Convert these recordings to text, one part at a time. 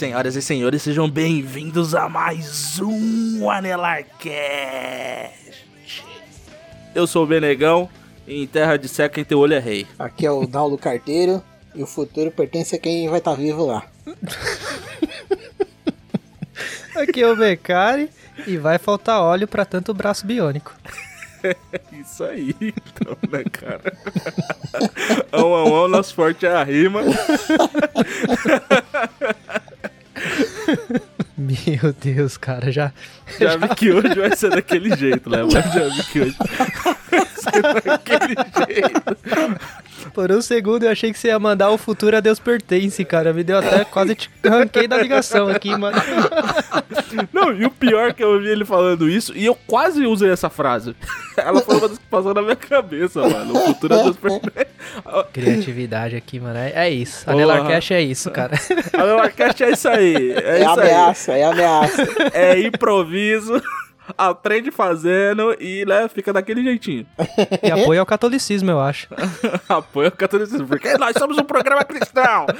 senhoras e senhores, sejam bem-vindos a mais um Anelarcast. Eu sou o Benegão e em terra de seca quem tem olho é rei. Aqui é o Daulo Carteiro e o futuro pertence a quem vai estar vivo lá. Aqui é o Becari e vai faltar óleo pra tanto braço biônico. Isso aí, então, né, cara? Ão, ão, ão, nosso forte é a rima. Meu Deus, cara, já. Já vi que hoje vai ser daquele jeito, né? Mas já vi que hoje vai ser daquele jeito. Por um segundo eu achei que você ia mandar o futuro a Deus pertence, cara. Me deu até quase te arranquei da ligação aqui, mano. Não, e o pior é que eu ouvi ele falando isso, e eu quase usei essa frase. Ela foi uma das que passou na minha cabeça, mano. O futuro é Deus pertence. Criatividade aqui, mano. É, é isso. A. Nelarcast é isso, cara. A Melarcast é isso aí. É, É, isso aí. ameaça, é ameaça. É improviso. Aprende fazendo e né, fica daquele jeitinho. E apoio ao catolicismo, eu acho. Apoia o catolicismo, porque nós somos um programa cristão.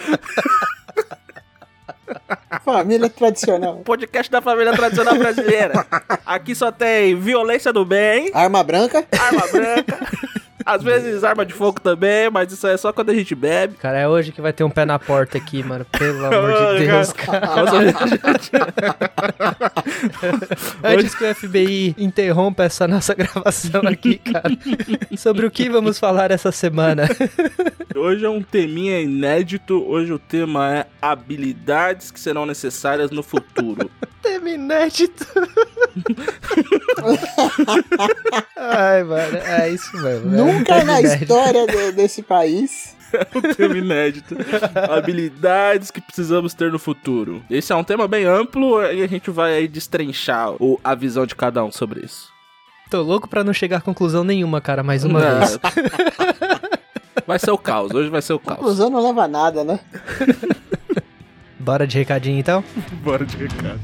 Família tradicional. Podcast da família tradicional brasileira. Aqui só tem violência do bem, Arma branca. arma branca, às vezes arma de fogo também, mas isso aí é só quando a gente bebe. Cara, é hoje que vai ter um pé na porta aqui, mano. Pelo amor de Deus, cara. Antes que o FBI interrompa essa nossa gravação aqui, cara. Sobre o que vamos falar essa semana? Hoje é um teminha inédito. Hoje o tema é habilidades que serão necessárias no futuro. Tema inédito. Ai, mano, é isso mesmo. é Nunca na história de- desse país. um tema inédito. Habilidades que precisamos ter no futuro. Esse é um tema bem amplo e a gente vai aí destrinchar o, a visão de cada um sobre isso. Tô louco pra não chegar a conclusão nenhuma, cara, mais uma Não. vez. Vai ser o caos, hoje vai ser o caos. Conclusão não leva a nada, né? Bora de recadinho então? Bora de recado.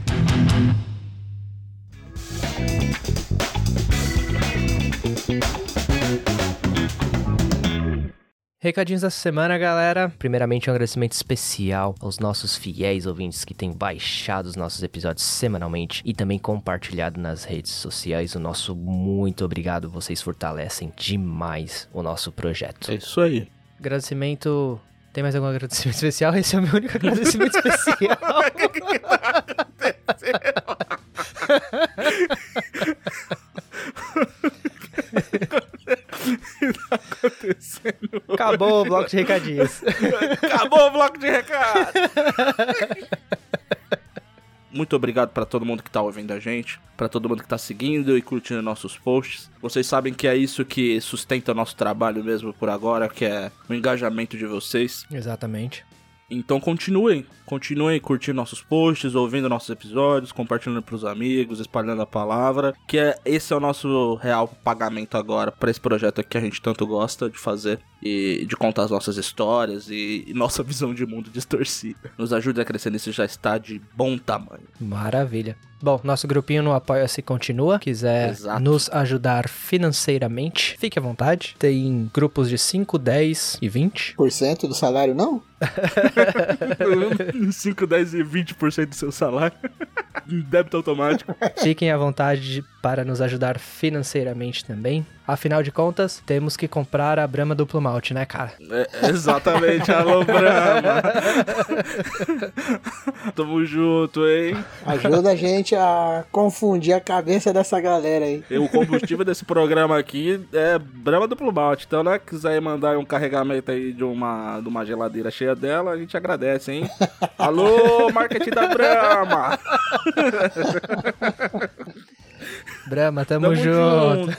Recadinhos dessa semana, galera. Primeiramente, um agradecimento especial aos nossos fiéis ouvintes que têm baixado os nossos episódios semanalmente e também compartilhado nas redes sociais. O nosso muito obrigado, vocês fortalecem demais o nosso projeto. É isso aí. Agradecimento. Tem mais algum agradecimento especial? Esse é o meu único agradecimento especial. Acabou o bloco de recadinhos. Acabou o bloco de recado. Muito obrigado pra todo mundo que tá ouvindo a gente, pra todo mundo que tá seguindo e curtindo nossos posts. Vocês sabem que é isso que sustenta o nosso trabalho mesmo por agora, que é o engajamento de vocês. Exatamente. Então continuem, continuem curtindo nossos posts, ouvindo nossos episódios, compartilhando pros amigos, espalhando a palavra, que é esse é o nosso real pagamento agora pra esse projeto aqui que a gente tanto gosta de fazer e de contar as nossas histórias e, e nossa visão de mundo distorcida. Nos ajude a crescer nisso já está de bom tamanho. Maravilha. Bom, nosso grupinho no Apoia-se continua. Quiser Exato. nos ajudar financeiramente, fique à vontade. Tem grupos de 5, 10 e 20. Por cento do salário, não? 5, 10 e 20% do seu salário. Débito automático. Fiquem à vontade para nos ajudar financeiramente também. Afinal de contas, temos que comprar a Brahma Duplo Malte, né, cara? É, exatamente, alô Brahma. Tamo junto, hein? Ajuda a gente a confundir a cabeça dessa galera aí. E o combustível desse programa aqui é Brahma Duplo Malte. Então, né, quiser mandar um carregamento aí de uma, de uma geladeira cheia dela, a gente agradece, hein? Alô, marketing da Brahma! Brahma, tamo, Tamo junto. junto.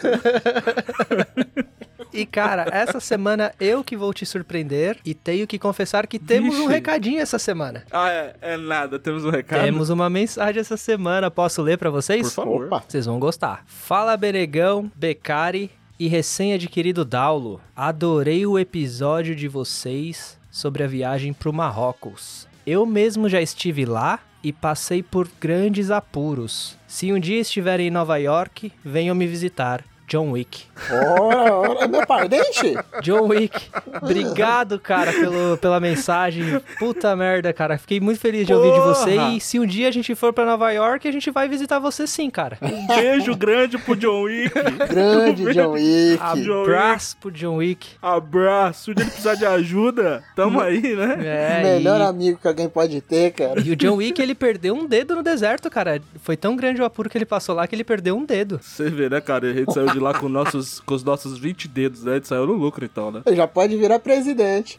E cara, essa semana eu que vou te surpreender e tenho que confessar que temos um Vixe. recadinho essa semana. Ah, é, é nada, temos um recado. Temos uma mensagem essa semana, posso ler pra vocês? Por favor. Opa, Vocês vão gostar. Fala Benegão, Becari e recém-adquirido Daulo. Adorei o episódio de vocês sobre a viagem pro Marrocos. Eu mesmo já estive lá e passei por grandes apuros. Se um dia estiver em Nova York, venham me visitar. John Wick. ora, ora, é meu pardente? John Wick, obrigado, cara, pelo, pela mensagem. Puta merda, cara. Fiquei muito feliz de ouvir de você. Porra! E se um dia a gente for pra Nova York, a gente vai visitar você sim, cara. Um beijo grande pro John Wick. Grande John Wick. Abraço pro John Wick. Abraço. Se ele precisar de ajuda, tamo aí, né? É, Melhor e, amigo que alguém pode ter, cara. e o John Wick, ele perdeu um dedo no deserto, cara. Foi tão grande o apuro que ele passou lá que ele perdeu um dedo. Você vê, né, cara? A gente saiu de lá com, nossos, com os nossos 20 dedos, né? A gente saiu no lucro, então, né? Já pode virar presidente.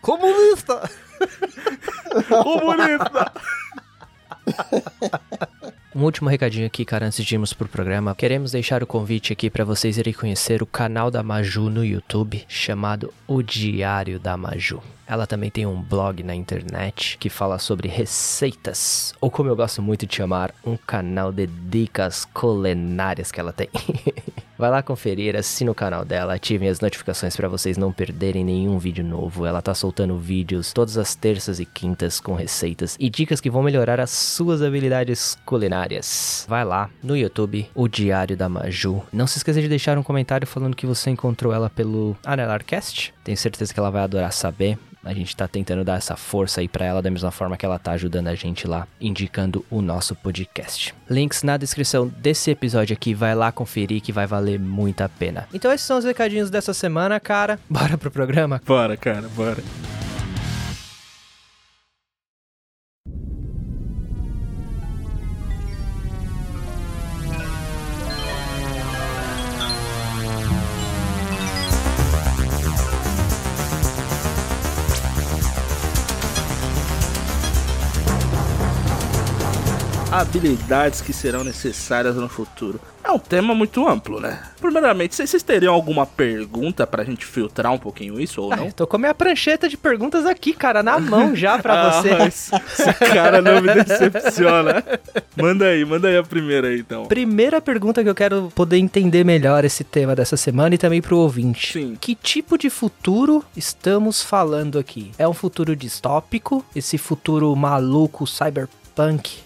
Comunista! Comunista! Um último recadinho aqui, cara, antes de irmos pro programa. Queremos deixar o convite aqui para vocês irem conhecer o canal da Maju no YouTube, chamado O Diário da Maju. Ela também tem um blog na internet que fala sobre receitas, ou como eu gosto muito de chamar, um canal de dicas culinárias que ela tem. Vai lá conferir, assine o canal dela, ativem as notificações para vocês não perderem nenhum vídeo novo. Ela tá soltando vídeos todas as terças e quintas com receitas e dicas que vão melhorar as suas habilidades culinárias. Vai lá no YouTube, o Diário da Maju. Não se esqueça de deixar um comentário falando que você encontrou ela pelo Anelarcast. Tenho certeza que ela vai adorar saber. A gente tá tentando dar essa força aí pra ela da mesma forma que ela tá ajudando a gente lá, indicando o nosso podcast. Links na descrição desse episódio aqui, vai lá conferir que vai valer muito a pena. Então esses são os recadinhos dessa semana, cara. Bora pro programa? Bora, cara, bora. Habilidades que serão necessárias no futuro. É um tema muito amplo, né? Primeiramente, vocês vocês teriam alguma pergunta pra gente filtrar um pouquinho isso ou não? Ah, tô com a minha prancheta de perguntas aqui, cara, na mão já pra. Ah, esse, esse cara não me decepciona. Manda aí, manda aí a primeira aí, então. Primeira pergunta que eu quero poder entender melhor esse tema dessa semana e também pro ouvinte. Sim. Que tipo de futuro estamos falando aqui? É um futuro distópico? Esse futuro maluco, cyberpunk?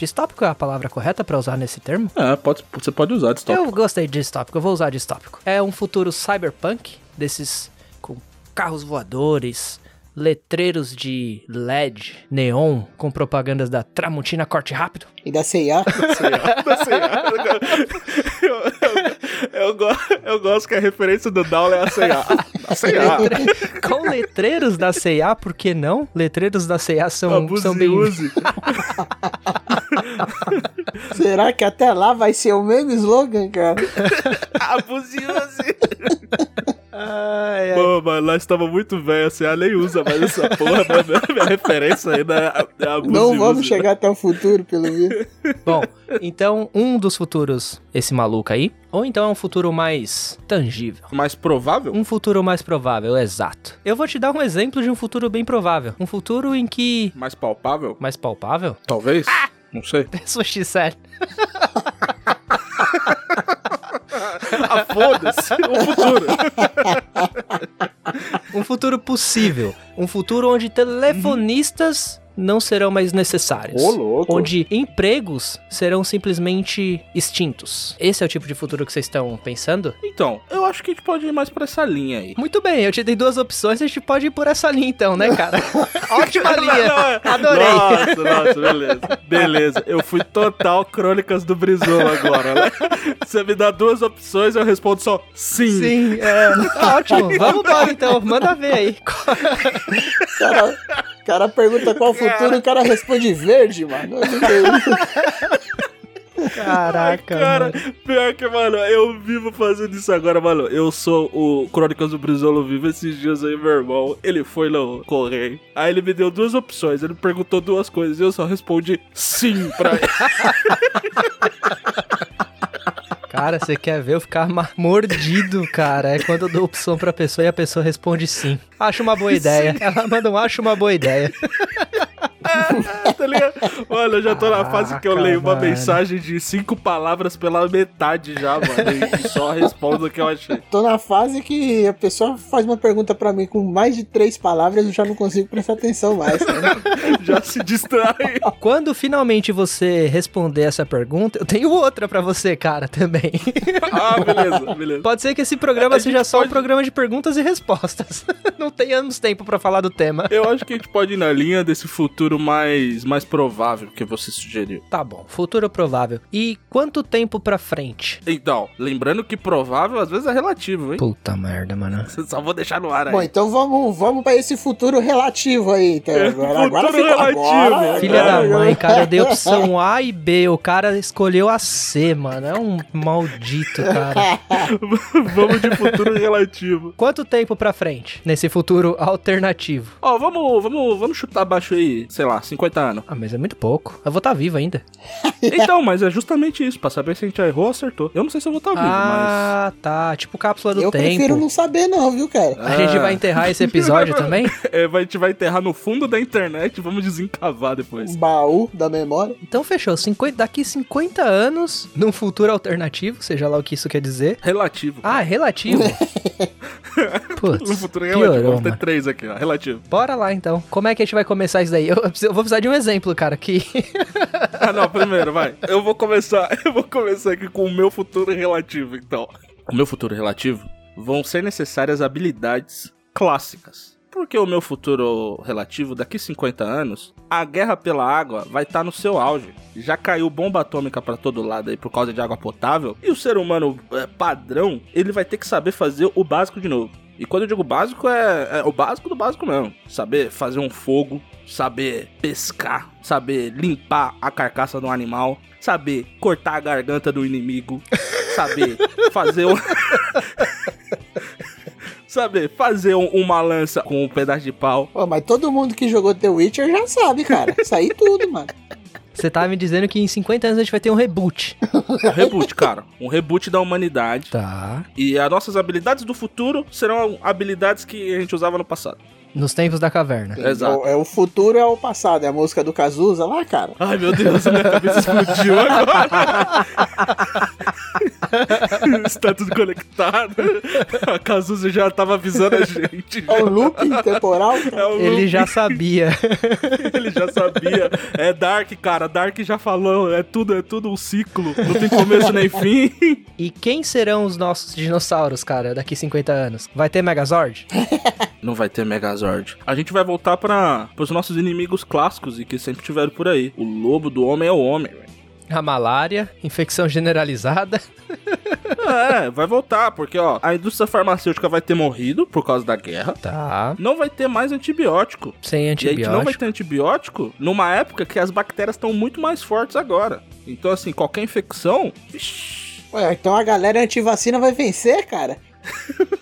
Distópico é a palavra correta pra usar nesse termo? Ah, pode, você pode usar de Eu gostei de distópico, eu vou usar distópico. É um futuro cyberpunk, desses com carros voadores, letreiros de LED, neon, com propagandas da Tramontina Corte Rápido. E da C&A. eu, eu, eu, go- eu gosto que a referência do Down é a C&A. A C&A. Letre- Com letreiros da C&A, por que não? Letreiros da C&A são, Abuse são bem... use. Será que até lá vai ser o mesmo slogan, cara? Ai, ai. Pô, mas nós estamos muito velhos, a C&A nem usa mais essa porra, mano. Minha referência ainda é, é abuse Não e vamos chegar até o futuro, pelo visto. Bom, então um dos futuros, esse maluco aí, ou então é um futuro mais tangível. Mais provável? Um futuro mais provável, exato. Eu vou te dar um exemplo de um futuro bem provável. Um futuro em que... Mais palpável? Mais palpável? Talvez? Não sei. Sushi sério. Ah, foda-se. O futuro. Um futuro possível. Um futuro onde telefonistas não serão mais necessários. Ô, louco. Onde empregos serão simplesmente extintos. Esse é o tipo de futuro que vocês estão pensando? Então, eu acho que a gente pode ir mais pra essa linha aí. Muito bem, eu te dei duas opções, a gente pode ir por essa linha então, né, cara? Ótima linha! Adorei! Nossa, nossa, beleza. Beleza. Eu fui total crônicas do Brizola agora, né? Você me dá duas opções, eu respondo só sim. Sim, é. Tá ótimo. Vamos embora então, manda ver aí. O cara, o cara pergunta qual o futuro e o cara responde verde, mano. Eu não entendi. Caraca, Cara, mano. pior que, mano, eu vivo fazendo isso agora, mano. Eu sou o Crônicas do Brizolo Vivo. Esses dias aí, meu irmão, ele foi no correio. Aí ele me deu duas opções. Ele perguntou duas coisas e eu só respondi sim pra ele. Cara, você quer ver eu ficar mordido, cara? É quando eu dou opção pra pessoa e a pessoa responde sim. Acho uma boa ideia. Ela manda um acho uma boa ideia. tá ligado? Olha, eu já tô na fase que eu leio uma mano. mensagem de cinco palavras pela metade já, mano. E só respondo o que eu achei. Tô na fase que a pessoa faz uma pergunta pra mim com mais de três palavras eu já não consigo prestar atenção mais. Cara. Já se distrai. Quando finalmente você responder essa pergunta, eu tenho outra pra você, cara, também. Ah, beleza, beleza. Pode ser que esse programa A seja gente só um pode- programa de perguntas e respostas. Não tenhamos tempo pra falar do tema. Eu acho que a gente pode ir na linha desse futuro mais, mais provável que você sugeriu. Tá bom, futuro provável. E quanto tempo pra frente? Então, lembrando que provável às vezes é relativo, hein? Puta merda, mano. Só vou deixar no ar aí. Bom, então vamos, vamos pra esse futuro relativo aí. Então, agora, agora futuro ficou relativo. agora. Filha da agora- mãe, cara, eu dei opção A e B, o cara escolheu a C, mano. É um maldito, cara. vamos de futuro relativo. Quanto tempo pra frente nesse futuro alternativo? Ó, vamos, vamos, vamos chutar abaixo aí, sei lá, 50 anos. Ah, mas é muito pouco. Eu vou estar vivo ainda. Então, mas é justamente isso, pra saber se a gente errou ou acertou. Eu não sei se eu vou estar vivo, Ah, tá. Tipo cápsula do Eu tempo. prefiro não saber não, viu, cara? A gente vai enterrar esse episódio também? mas é, a gente vai enterrar no fundo da internet e vamos desencavar Um depois. baú da memória. Então fechou. 50, daqui 50 anos, num futuro alternativo, seja lá o que isso quer dizer. Relativo. Ah, é relativo. Putz, no futuro relativo. piorou, Vamos ter três aqui, ó. Relativo. Bora lá então. Como é que a gente vai começar isso daí? Eu, eu vou precisar de um exemplo, cara, que Ah, não, primeiro, vai. Eu vou começar, eu vou começar aqui com o meu futuro relativo, então. O meu futuro relativo vão ser necessárias habilidades clássicas. Porque o meu futuro relativo, daqui 50 anos, a guerra pela água vai estar no seu auge. Já caiu bomba atômica pra todo lado aí por causa de água potável. E o ser humano é, padrão, ele vai ter que saber fazer o básico de novo. E quando eu digo básico, é, é o básico do básico mesmo. Saber fazer um fogo, saber pescar, saber limpar a carcaça do animal, saber cortar a garganta do inimigo, saber fazer um... saber fazer um- uma lança com um pedaço de pau. Pô, mas todo mundo que jogou The Witcher já sabe, cara. Isso aí tudo, mano. você tá me dizendo que em 50 anos a gente vai ter um reboot. Um reboot, cara. Um reboot da humanidade. Tá. E as nossas habilidades do futuro serão habilidades que a gente usava no passado. Nos tempos da caverna. Exato. O, é, o futuro é o passado. É a música do Cazuza lá, cara. Ai, meu Deus, minha cabeça explodiu agora. Está tudo conectado. A Cazuza já tava avisando a gente. É o looping temporal, É Ele já sabia. ele já sabia. É Dark, cara. Dark já falou. É tudo, é tudo um ciclo. Não tem começo nem fim. E quem serão os nossos dinossauros, cara, daqui 50 anos? Vai ter Megazord? Não vai ter Megazord. A gente vai voltar para os nossos inimigos clássicos e que sempre tiveram por aí. O lobo do homem é o homem. velho. A malária, infecção generalizada. É, vai voltar, porque ó, a indústria farmacêutica vai ter morrido por causa da guerra. Tá. Não vai ter mais antibiótico. Sem E a gente não vai antibiótico. ter antibiótico numa época que as bactérias estão muito mais fortes agora. Então, assim, qualquer infecção. vixi, Ué, então a galera antivacina vai vencer, cara.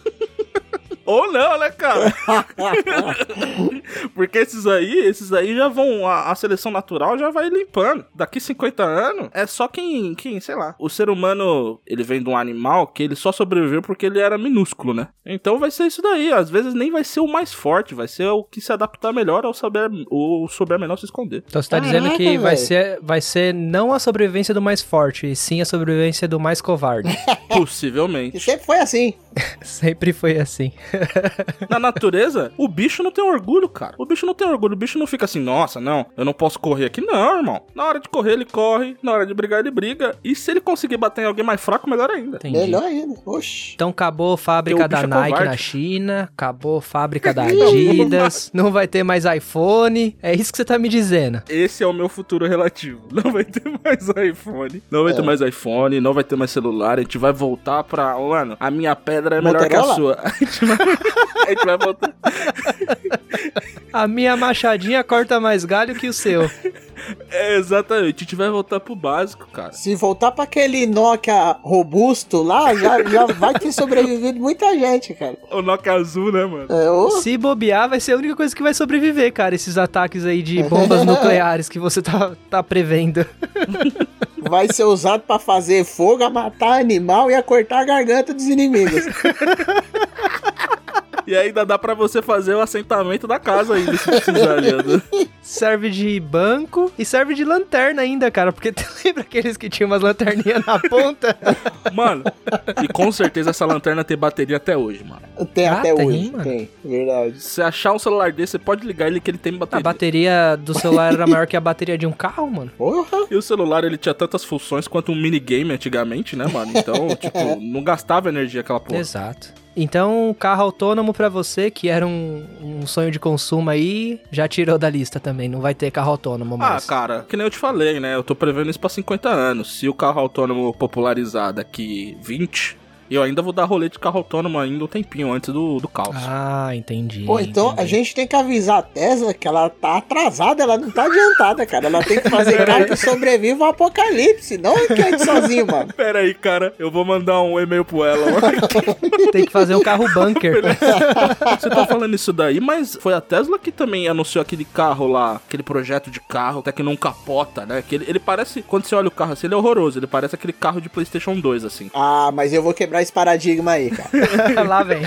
Ou não, né, cara? Porque esses aí, esses aí já vão. A, a seleção natural já vai limpando. Daqui 50 anos, é só quem, quem, sei lá. O ser humano, ele vem de um animal que ele só sobreviveu porque ele era minúsculo, né? Então vai ser isso daí. Às vezes nem vai ser o mais forte, vai ser o que se adaptar melhor ao saber, ou souber melhor se esconder. Então você tá Caraca, dizendo que vai ser, vai ser não a sobrevivência do mais forte, e sim a sobrevivência do mais covarde. E Possivelmente. sempre foi assim. Sempre foi assim. Na natureza, o bicho não tem orgulho, cara. O bicho não tem orgulho. O bicho não fica assim, nossa, não, eu não posso correr aqui. Não, irmão. Na hora de correr, ele corre. Na hora de brigar, ele briga. E se ele conseguir bater em alguém mais fraco, melhor ainda. Entendi. Melhor ainda. Oxi. Então acabou a fábrica da é Nike covarde. na China, acabou a fábrica da Adidas, não vai ter mais iPhone. É isso que você tá me dizendo. Esse é o meu futuro relativo. Não vai ter mais iPhone. Não vai ter mais iPhone, não vai ter mais celular. A gente vai voltar pra. Mano, a minha pedra é melhor que a Motorola? sua. A gente vai, a gente vai voltar. A minha machadinha corta mais galho que o seu. É, exatamente. A gente vai voltar pro básico, cara. Se voltar pra aquele Nokia robusto lá, já, já vai ter sobrevivido muita gente, cara. O Nokia azul, né, mano? É, Se bobear, vai ser a única coisa que vai sobreviver, cara. Esses ataques aí de bombas nucleares que você tá, tá prevendo. vai ser usado pra fazer fogo, a matar animal e a cortar a garganta dos inimigos. E ainda dá pra você fazer o assentamento da casa ainda, se precisar, Leandro. Serve de banco e serve de lanterna ainda, cara. Porque tu lembra aqueles que tinham umas lanterninhas na ponta? Mano, e com certeza essa lanterna tem bateria até hoje, mano. Tem Ah, até tem, hoje, mano. tem. Verdade. Se achar um celular desse, você pode ligar ele que ele tem A bateria. bateria do celular era maior que a bateria de um carro, mano. Porra. E o celular, ele tinha tantas funções quanto um minigame antigamente, né, mano? Então, tipo, não gastava energia aquela porra. Exato. Então, carro autônomo pra você, que era um, um sonho de consumo aí, já tirou da lista também. Não vai ter carro autônomo Ah, mais. cara, que nem eu te falei, né? Eu tô prevendo isso pra 50 anos. Se o carro autônomo popularizar daqui 20, eu ainda vou dar rolê de carro autônomo ainda um tempinho antes do, do caos. Ah, entendi. Pô, então a entendi. gente tem que avisar a Tesla que ela tá atrasada, ela não tá adiantada, cara. Ela tem que fazer carro que sobreviva ao apocalipse, não que ande sozinho, mano. Pera aí, cara, eu vou mandar um e-mail pro ela. Tem que fazer um carro bunker. Você tá falando isso daí, mas foi a Tesla que também anunciou aquele carro lá, aquele projeto de carro, até que não capota, né? Que ele, ele parece, quando você olha o carro assim, ele é horroroso. Ele parece aquele carro de PlayStation 2, assim. Ah, mas eu vou quebrar esse paradigma aí, cara. Lá vem.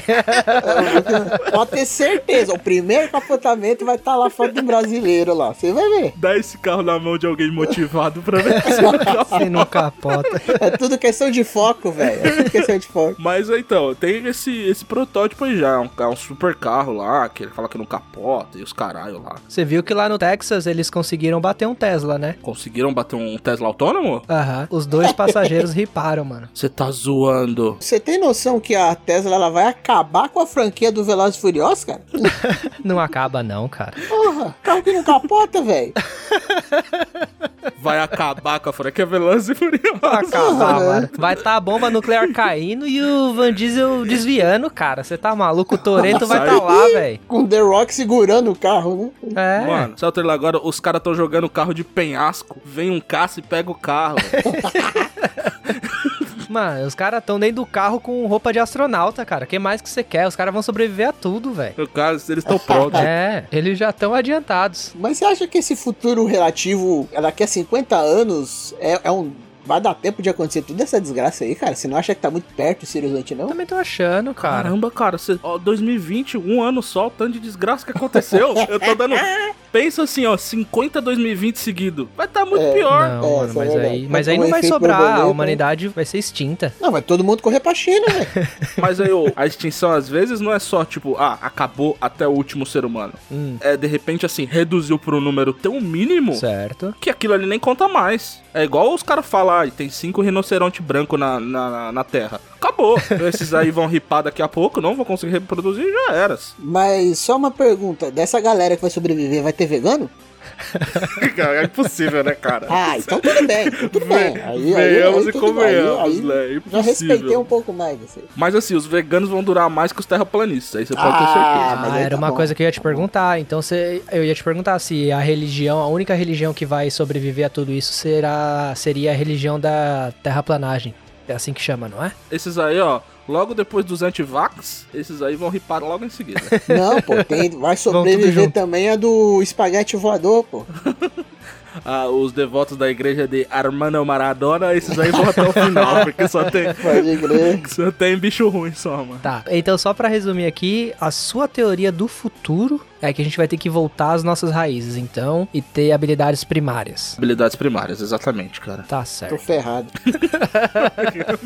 Pode ter certeza, o primeiro capotamento vai estar lá fora do brasileiro lá. Você vai ver. Dá esse carro na mão de alguém motivado pra ver se o carro Você não capota. É tudo questão de foco, velho. É tudo questão de foco. Mas então, tem esse, esse protótipo aí já, um, é um super carro lá, que ele fala que não capota e os caralho lá. Você viu que lá no Texas eles conseguiram bater um Tesla, né? Conseguiram bater um Tesla autônomo? Aham. Os dois passageiros riparam, mano. Você tá zoando. Você tem noção que a Tesla ela vai acabar com a franquia do Velozes e Furiosos, cara? Não acaba não, cara. Porra, carro que não capota, velho. Vai acabar com a franquia Velozes e Furiosos. Acabar, mano. Vai tá a bomba nuclear caindo e o Van Diesel desviando, cara. Você tá maluco? O Toreto vai tá lá, velho. Com The Rock segurando o carro, né? É. Mano, o trailer agora? Os caras tão jogando carro de penhasco. Vem um caça e pega o carro. Mano, os caras tão dentro do carro com roupa de astronauta, cara. O que mais que você quer? Os caras vão sobreviver a tudo, velho. caso, eles estão prontos. É, eles já estão adiantados. Mas você acha que esse futuro relativo, daqui a 50 anos, é, é um. Vai dar tempo de acontecer toda essa desgraça aí, cara? Você não acha que tá muito perto, seriosamente, não? Também tô achando, cara. Caramba, cara, cê, ó, 2020, um ano só, o tanto de desgraça que aconteceu. Eu tô dando. Pensa assim, ó, 50 2020 seguido. Vai tá muito É, pior. Não, É, mano, é mas verdade. aí, mas aí não vai sobrar. A borboleta, né? humanidade vai ser extinta. Não, vai todo mundo correr pra China, velho. Mas aí, ô, a extinção às vezes não é só, tipo, ah, acabou até o último ser humano. Hum. É, de repente, assim, reduziu por um número tão mínimo Certo. que aquilo ali nem conta mais. É igual os caras falam, ah, tem cinco rinoceronte branco na, na, na Terra. Acabou. Então, Esses aí vão ripar daqui a pouco, não vão conseguir reproduzir e já eras. Mas só uma pergunta: dessa galera que vai sobreviver, vai ter vegano? é impossível, né, cara? Ah, então tudo bem, então tudo bem. Aí, aí, Venhamos aí, e convenhamos, né? É Já impossível. respeitei um pouco mais você. Mas assim, os veganos vão durar mais que os terraplanistas, aí você pode ter Ah, certeza. mas Ah, era tá uma bom. coisa que eu ia te perguntar. Então você, eu ia te perguntar se a religião, a única religião que vai sobreviver a tudo isso será seria a religião da terraplanagem. É assim que chama, não é? Esses aí, ó, logo depois dos antivax, esses aí vão ripar logo em seguida. Não, pô, tem, vai sobreviver também a do espaguete voador, pô. ah, os devotos da igreja de Armando Maradona, esses aí vão até o final, porque só tem, só tem bicho ruim só, mano. Tá, então só pra resumir aqui, a sua teoria do futuro é que a gente vai ter que voltar às nossas raízes, então, e ter habilidades primárias. Habilidades primárias, exatamente, cara. Tá Tô certo. ferrado.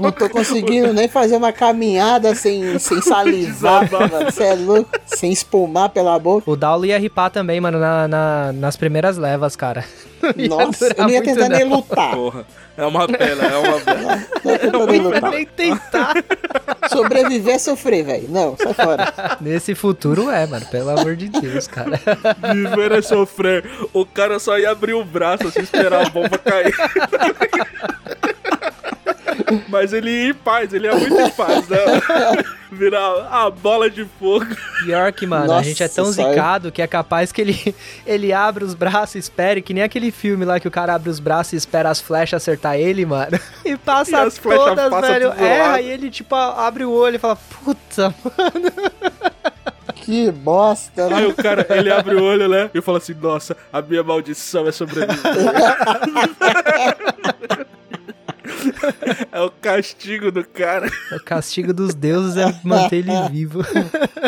Não tô conseguindo nem fazer uma caminhada sem, sem salivar, mano. Você é louco? Sem espumar pela boca. O Daulo ia ripar também, mano, na, na- nas primeiras levas, cara. Ia Nossa, eu não ia tentar nem não. lutar. Porra, é uma pena, é uma pena. Não ia nem Não lutar. nem tentar. Sobreviver é sofrer, velho. Não, sai fora. Nesse futuro é, mano, pelo amor de Deus, cara. Viver é sofrer. O cara só ia abrir o braço assim, esperar a bomba cair. Mas ele ia em paz, ele ia muito em paz, né? Virar a bola de fogo. Pior que, mano, a Nossa, gente é tão sai. zicado que é capaz que ele, ele abre os braços e espere, que nem aquele filme lá que o cara abre os braços e espera as flechas acertar ele, mano. E passa E as todas, passam velho. Erra lado. e ele, tipo, abre o olho e fala, puta, mano. Que bosta, né? Aí o cara, ele abre o olho, né? E fala assim: Nossa, a minha maldição é sobreviver. É o castigo do cara. O castigo dos deuses é manter ele vivo.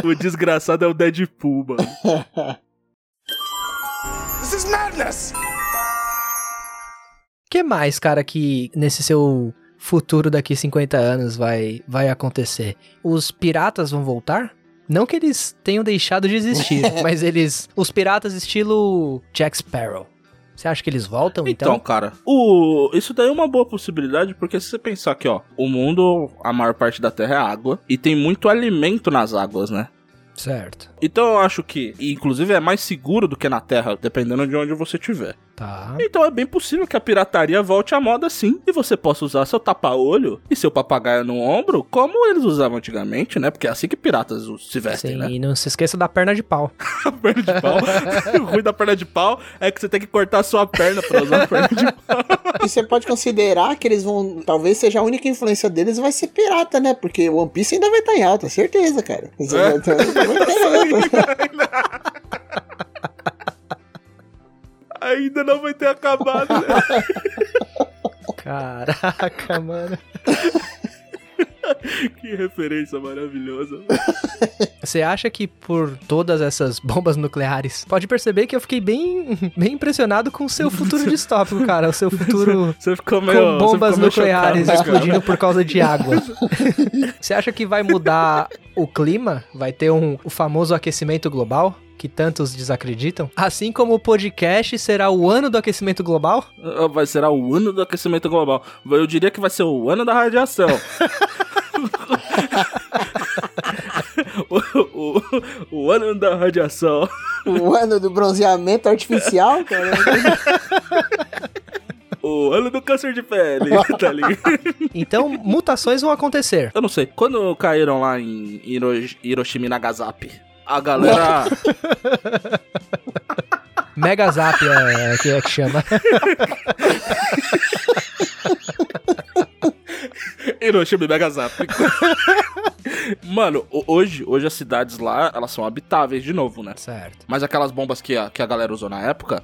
O desgraçado é o Deadpool, mano. This is madness! O que mais, cara, que nesse seu futuro daqui 50 anos vai, vai acontecer? Os piratas vão voltar? Não que eles tenham deixado de existir, mas eles. Os piratas estilo Jack Sparrow. Você acha que eles voltam Então, então? cara, o... isso daí é uma boa possibilidade, porque se você pensar que, ó, o mundo, a maior parte da Terra é água, e tem muito alimento nas águas, né? Certo. Então eu acho que, e, inclusive, é mais seguro do que na Terra, dependendo de onde você estiver. Tá. Então é bem possível que a pirataria volte à moda sim, e você possa usar seu tapa-olho e seu papagaio no ombro, como eles usavam antigamente, né? Porque é assim que piratas se vestem, Sim, né? e não se esqueça da perna de pau. A perna de pau. o ruim da perna de pau é que você tem que cortar a sua perna pra usar a perna de pau. E você pode considerar que eles vão. Talvez seja a única influência deles vai ser pirata, né? Porque o One Piece ainda vai estar em alta, certeza, cara. É. vai tá- vai tá em alta. Ainda não vai ter acabado, né? Caraca, mano. que referência maravilhosa. Você acha que por todas essas bombas nucleares, pode perceber que eu fiquei bem, bem impressionado com o seu futuro distópico, cara. O seu futuro Você ficou meio. com bombas nucleares chocado, né, explodindo por causa de água. Você acha que vai mudar o clima? Vai ter um, o famoso aquecimento global? Que tantos desacreditam? Assim como o podcast será o ano do aquecimento global? cara? Vai ser o ano do aquecimento global. Eu diria que vai ser o ano da radiação. o, o, o ano da radiação. O ano do bronzeamento artificial, cara. O ano do câncer de pele, tá ligado? Então, mutações vão acontecer. Eu não sei. Quando caíram lá em Hiro- Hiroshima e Nagasaki, a galera. Mega Zap é, é que é que chama. Hiroshima e Nagasaki. Mano, ho- hoje, hoje as cidades lá, elas são habitáveis de novo, né? Certo. Mas aquelas bombas que a, que a galera usou na época,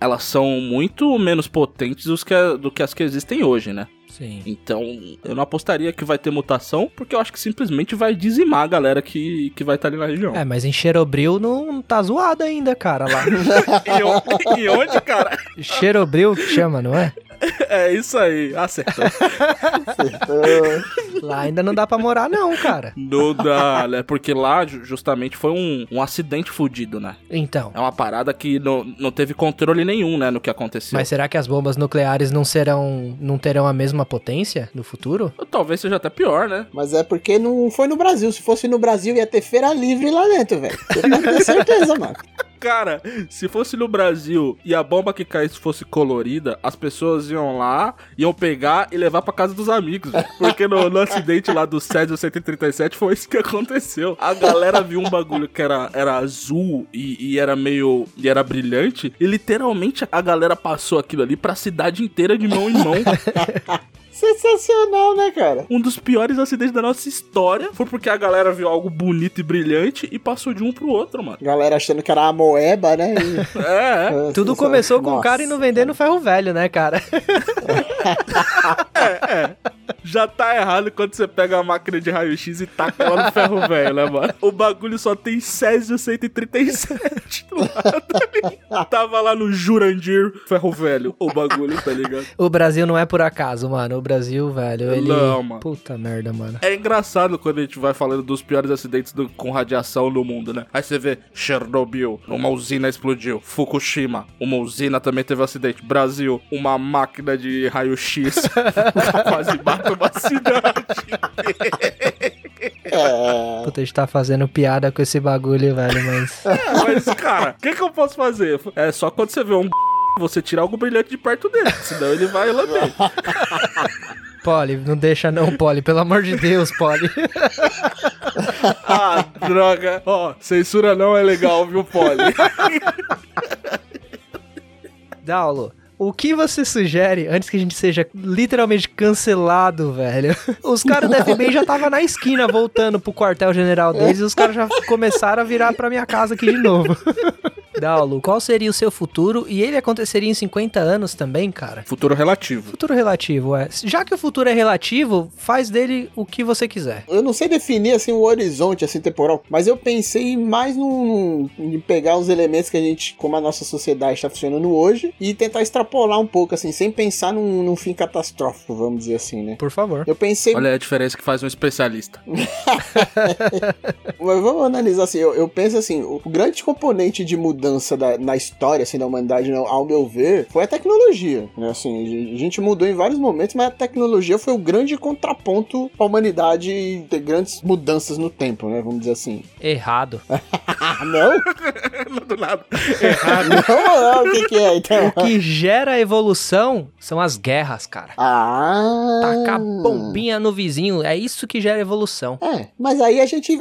elas são muito menos potentes do que, do que as que existem hoje, né? Sim. Então, eu não apostaria que vai ter mutação, porque eu acho que simplesmente vai dizimar a galera que, que vai estar ali na região. É, mas em Chernobyl não tá zoado ainda, cara, lá. E, on- e onde, cara? Chernobyl que chama, não é? É isso aí, acertou. Lá ainda não dá pra morar não, cara. Não dá, né? Porque lá ju- justamente foi um, um acidente fudido, né? Então, É uma parada que não, não teve controle nenhum, né, no que aconteceu. mas será que as bombas nucleares não serão, não terão a mesma potência no futuro? Talvez seja até pior, né? Mas é porque não foi no Brasil. Se fosse no Brasil, ia ter feira livre lá dentro, velho. Você pode ter certeza, mano. Cara, se fosse no Brasil e a bomba que caísse fosse colorida, as pessoas iam lá, iam pegar e levar pra casa dos amigos. Porque no, no acidente lá do Césio 137 foi isso que aconteceu. A galera viu um bagulho que era, era azul e, e era meio. e era brilhante. E literalmente a galera passou aquilo ali pra cidade inteira de mão em mão. Sensacional, né, cara? Um dos piores acidentes da nossa história foi porque a galera viu algo bonito e brilhante e passou de um pro outro, mano. Galera achando que era a moeba, né? E- É, é. Tudo começou com o cara nossa. indo vendendo ferro velho, né, cara? Já tá errado quando você pega a máquina de raio-x e taca ela no ferro velho, né, mano? O bagulho só tem Césio 137 do lado ali. Tava lá no Jurandir ferro velho, o bagulho, tá ligado? O Brasil não é por acaso, mano. O Brasil, velho, ele. Não, mano. Puta merda, mano. É engraçado quando a gente vai falando dos piores acidentes do- com radiação no mundo, né? Aí você vê Chernobyl, uma usina explodiu. Fukushima, uma usina também teve acidente. Brasil, uma máquina de raio-x quase mata uma cidade. É, Puta, a gente tá fazendo piada com esse bagulho, velho, mas. É, mas, cara, o que, que eu posso fazer? É só quando você vê um você tirar algo brilhante de perto dele, senão ele vai lamber. Poli, não deixa não, Poli. Pelo amor de Deus, Poli. Ah, droga. Ó, censura não é legal, viu, Polly? Daulo, o que você sugere antes que a gente seja literalmente cancelado, velho? Os caras do FBI já tava na esquina voltando pro quartel-general deles e os caras já começaram a virar pra minha casa aqui de novo. Daulo, qual seria o seu futuro? E ele aconteceria em 50 anos também, cara? Futuro relativo. Futuro relativo, é. Já que o futuro é relativo, faz dele o que você quiser. eu não sei definir assim o horizonte assim temporal, mas eu pensei mais num, em pegar os elementos que a gente, como a nossa sociedade está funcionando hoje, e tentar extrapolar um pouco assim, sem pensar num, num fim catastrófico, vamos dizer assim, né? Por favor. Eu pensei, Olha a diferença que faz um especialista. mas vamos analisar assim, eu, eu penso assim, o grande componente de mudança da- na história assim da humanidade, né, ao meu ver, foi a tecnologia, né? Assim, a gente mudou em vários momentos, mas a tecnologia foi o grande contraponto para a humanidade ter grandes mudanças no tempo, né? Vamos dizer assim. Errado. Não? Do nada. não, não, o que, que é então? O que gera a evolução são as guerras, cara. Ah. Tacar bombinha no vizinho, é isso que gera evolução. É, mas aí a gente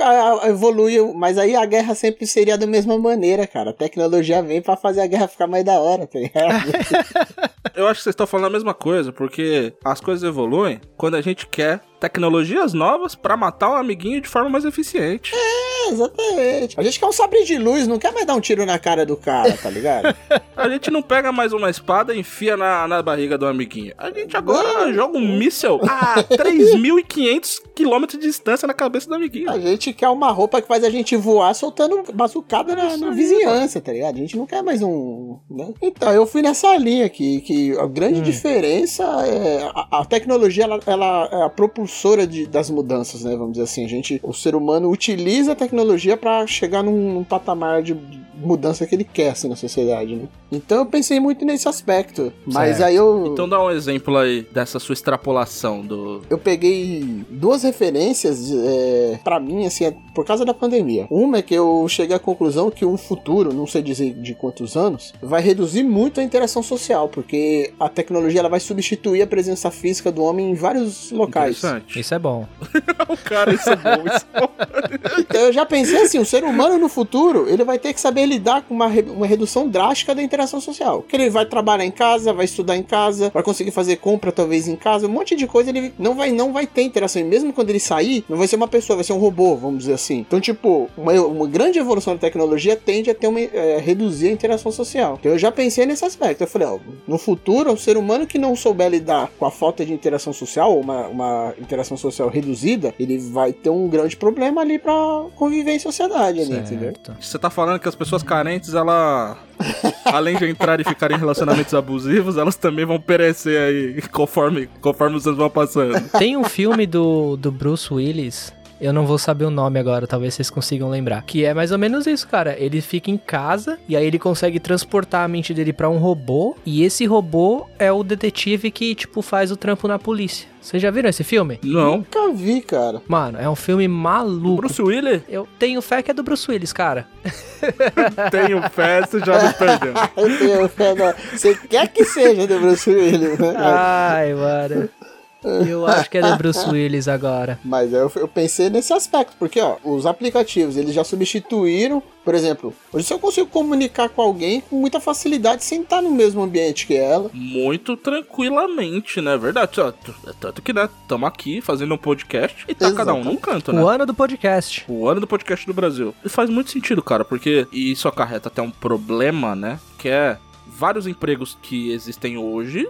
evolui, mas aí a guerra sempre seria da mesma maneira, cara. A tecnologia vem pra fazer a guerra ficar mais da hora, tá ligado? Eu acho que vocês estão falando a mesma coisa, porque as coisas evoluem quando a gente quer tecnologias novas pra matar um amiguinho de forma mais eficiente. é, exatamente. A gente quer um sabre de luz, não quer mais dar um tiro na cara do cara, tá ligado? A gente não pega mais uma espada e enfia na, na barriga do amiguinho. A gente agora joga um míssel a 3.500 quilômetros de distância na cabeça do amiguinho. A gente quer uma roupa que faz a gente voar soltando bazucada na, na vizinhança, tá ligado? A gente não quer mais um. né? Então, eu fui nessa linha aqui, que a grande diferença é. A, a tecnologia, ela, ela é a propulsora de- das mudanças, né? Vamos dizer assim. A gente, o ser humano utiliza a tecnologia pra chegar num, num patamar de mudança que ele quer, assim, na sociedade, né? Então eu pensei muito nesse aspecto. Mas Certo. aí eu. Então dá um exemplo aí dessa sua extrapolação do. Eu peguei duas referências é, para mim, assim, é por causa da pandemia. Uma é que eu cheguei à conclusão que um futuro, não sei dizer de quantos anos, vai reduzir muito a interação social, porque a tecnologia ela vai substituir a presença física do homem em vários locais. Interessante. Isso é bom. Cara, isso é bom. Isso é bom. Então eu já pensei assim, o ser humano no futuro, ele vai ter que saber lidar com uma, uma redução drástica da interação social. Que ele vai trabalhar em casa, vai estudar em casa, vai conseguir fazer compra talvez em casa, um monte de coisa ele não vai não vai ter interação. E mesmo quando ele sair, não vai ser uma pessoa, vai ser um robô, vamos dizer assim. Então, tipo, uma, uma grande evolução da tecnologia tende a ter uma, é, reduzir a interação social. Então eu já pensei nesse aspecto. Eu falei, ó, no futuro, o ser humano que não souber lidar com a falta de interação social, ou uma, uma interação social reduzida, ele vai ter um grande problema ali pra conviver em sociedade ali, entendeu? Certo. Você tá falando que as pessoas carentes, ela. Além de entrar e ficar em relacionamentos abusivos, elas também vão perecer aí conforme, conforme os anos vão passando. Tem um filme do, do Bruce Willis. Eu não vou saber o nome agora, talvez vocês consigam lembrar. Que é mais ou menos isso, cara. Ele fica em casa e aí ele consegue transportar a mente dele pra um robô. E esse robô é o detetive que, tipo, faz o trampo na polícia. Vocês já viram esse filme? Não. Nunca vi, cara. Mano, é um filme maluco. Bruce Willis, Eu tenho fé que é do Bruce Willis, cara. tenho fé, você já me perdeu. Eu tenho fé na- Você quer que seja do Bruce Willis, né? Ai, mano. Eu acho que é do Bruce Willis agora. Mas eu, eu pensei nesse aspecto, porque ó, os aplicativos eles já substituíram, por exemplo, hoje se eu consigo comunicar com alguém com muita facilidade sem estar no mesmo ambiente que ela. Muito tranquilamente, né? Verdade. t- Tanto que, né, estamos aqui fazendo um podcast e tá cada um num canto, né? O ano do podcast. O ano do podcast do Brasil. E faz muito sentido, cara, porque isso acarreta até um problema, né? Que é vários empregos que existem hoje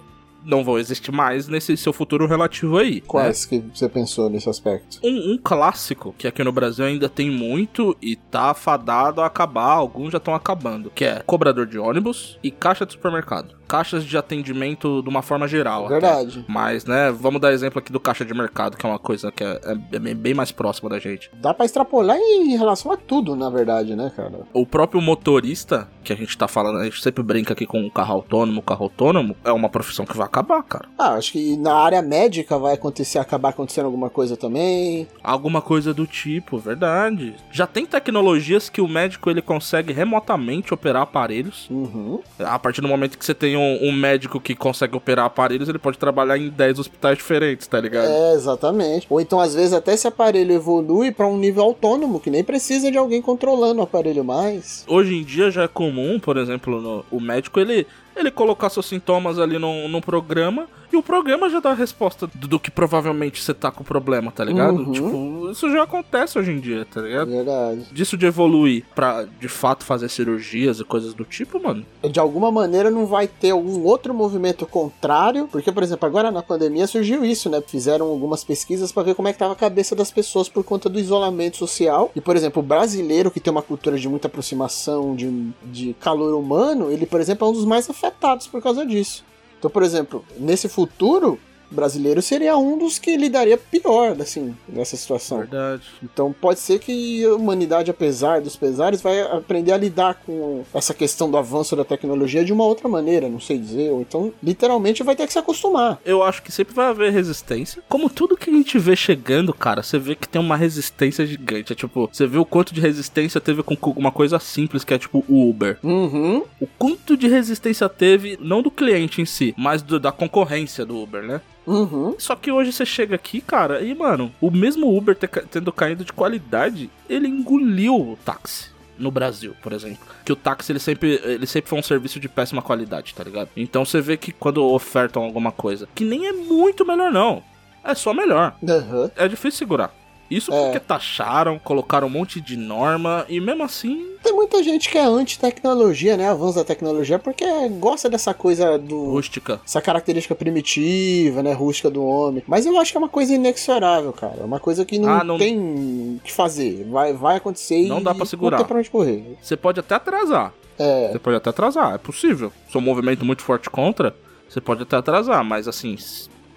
não vão existir mais nesse seu futuro relativo aí. né? Quais que você pensou nesse aspecto? Um, um clássico que aqui no Brasil ainda tem muito e tá fadado a acabar, alguns já estão acabando, que é cobrador de ônibus e caixa de supermercado. Caixas de atendimento de uma forma geral. até. Verdade. Mas, né, vamos dar exemplo aqui do caixa de mercado, que é uma coisa que é, é bem- mais próxima da gente. Dá pra extrapolar em relação a tudo, na verdade, né, cara? O próprio motorista, que a gente tá falando, a gente sempre brinca aqui com o carro autônomo, o carro autônomo, é uma profissão que vai acabar, cara. Ah, acho que na área médica vai acontecer, acabar acontecendo alguma coisa também. Alguma coisa do tipo, verdade. Já tem tecnologias que o médico ele consegue remotamente operar aparelhos. Uhum. A partir do momento que você tem um, um médico que consegue operar aparelhos, ele pode trabalhar em 10 hospitais diferentes, tá ligado? É, exatamente. Ou então, às vezes, até esse aparelho evolui pra um nível autônomo, que nem precisa de alguém controlando o aparelho mais. Hoje em dia já é comum, por exemplo, no- o médico ele, ele colocar seus sintomas ali num, num programa e o programa já dá a resposta do, do que provavelmente você tá com o problema, tá ligado? Uhum. Tipo, isso já acontece hoje em dia, tá ligado? Verdade. Disso de evoluir pra de fato fazer cirurgias e coisas do tipo, mano. De alguma maneira não vai ter algum outro movimento contrário, porque, por exemplo, agora na pandemia surgiu isso, né? Fizeram algumas pesquisas pra ver como é que tava a cabeça das pessoas por conta do isolamento social. E, por exemplo, o brasileiro que tem uma cultura de muita aproximação, de, de calor humano, ele, por exemplo, é um dos mais afetados por causa disso. Então, por exemplo, nesse futuro, brasileiro seria um dos que lidaria pior, assim, nessa situação. Verdade. Então pode ser que a humanidade, apesar dos pesares, vai aprender a lidar com essa questão do avanço da tecnologia de uma outra maneira, não sei dizer. Ou então, literalmente, vai ter que se acostumar. Eu acho que sempre vai haver resistência. Como tudo que a gente vê chegando, cara, você vê que tem uma resistência gigante. É tipo, você vê o quanto de resistência teve com uma coisa simples, que é tipo o Uber. Uhum. O quanto de resistência teve, não do cliente em si, mas do- da concorrência do Uber, né? Uhum. Só que hoje você chega aqui, cara, e mano, o mesmo Uber tendo caído de qualidade, ele engoliu o táxi. No Brasil, por exemplo. Que o táxi ele sempre, ele sempre foi um serviço de péssima qualidade, tá ligado? Então você vê que quando ofertam alguma coisa, que nem é muito melhor, não. É só melhor. Aham. É difícil segurar. Isso É. porque taxaram, colocaram um monte de norma e mesmo assim. Tem muita gente que é anti-tecnologia, né? Avanço da tecnologia, porque gosta dessa coisa do. Rústica. Essa característica primitiva, né? Rústica do homem. Mas eu acho que é uma coisa inexorável, cara. É uma coisa que não, Ah, não- tem o que fazer. Vai, vai acontecer e Não dá pra segurar. Não tem pra onde correr. Você pode até atrasar. É. Você pode até atrasar, é possível. Se é um movimento muito forte contra, você pode até atrasar, mas assim,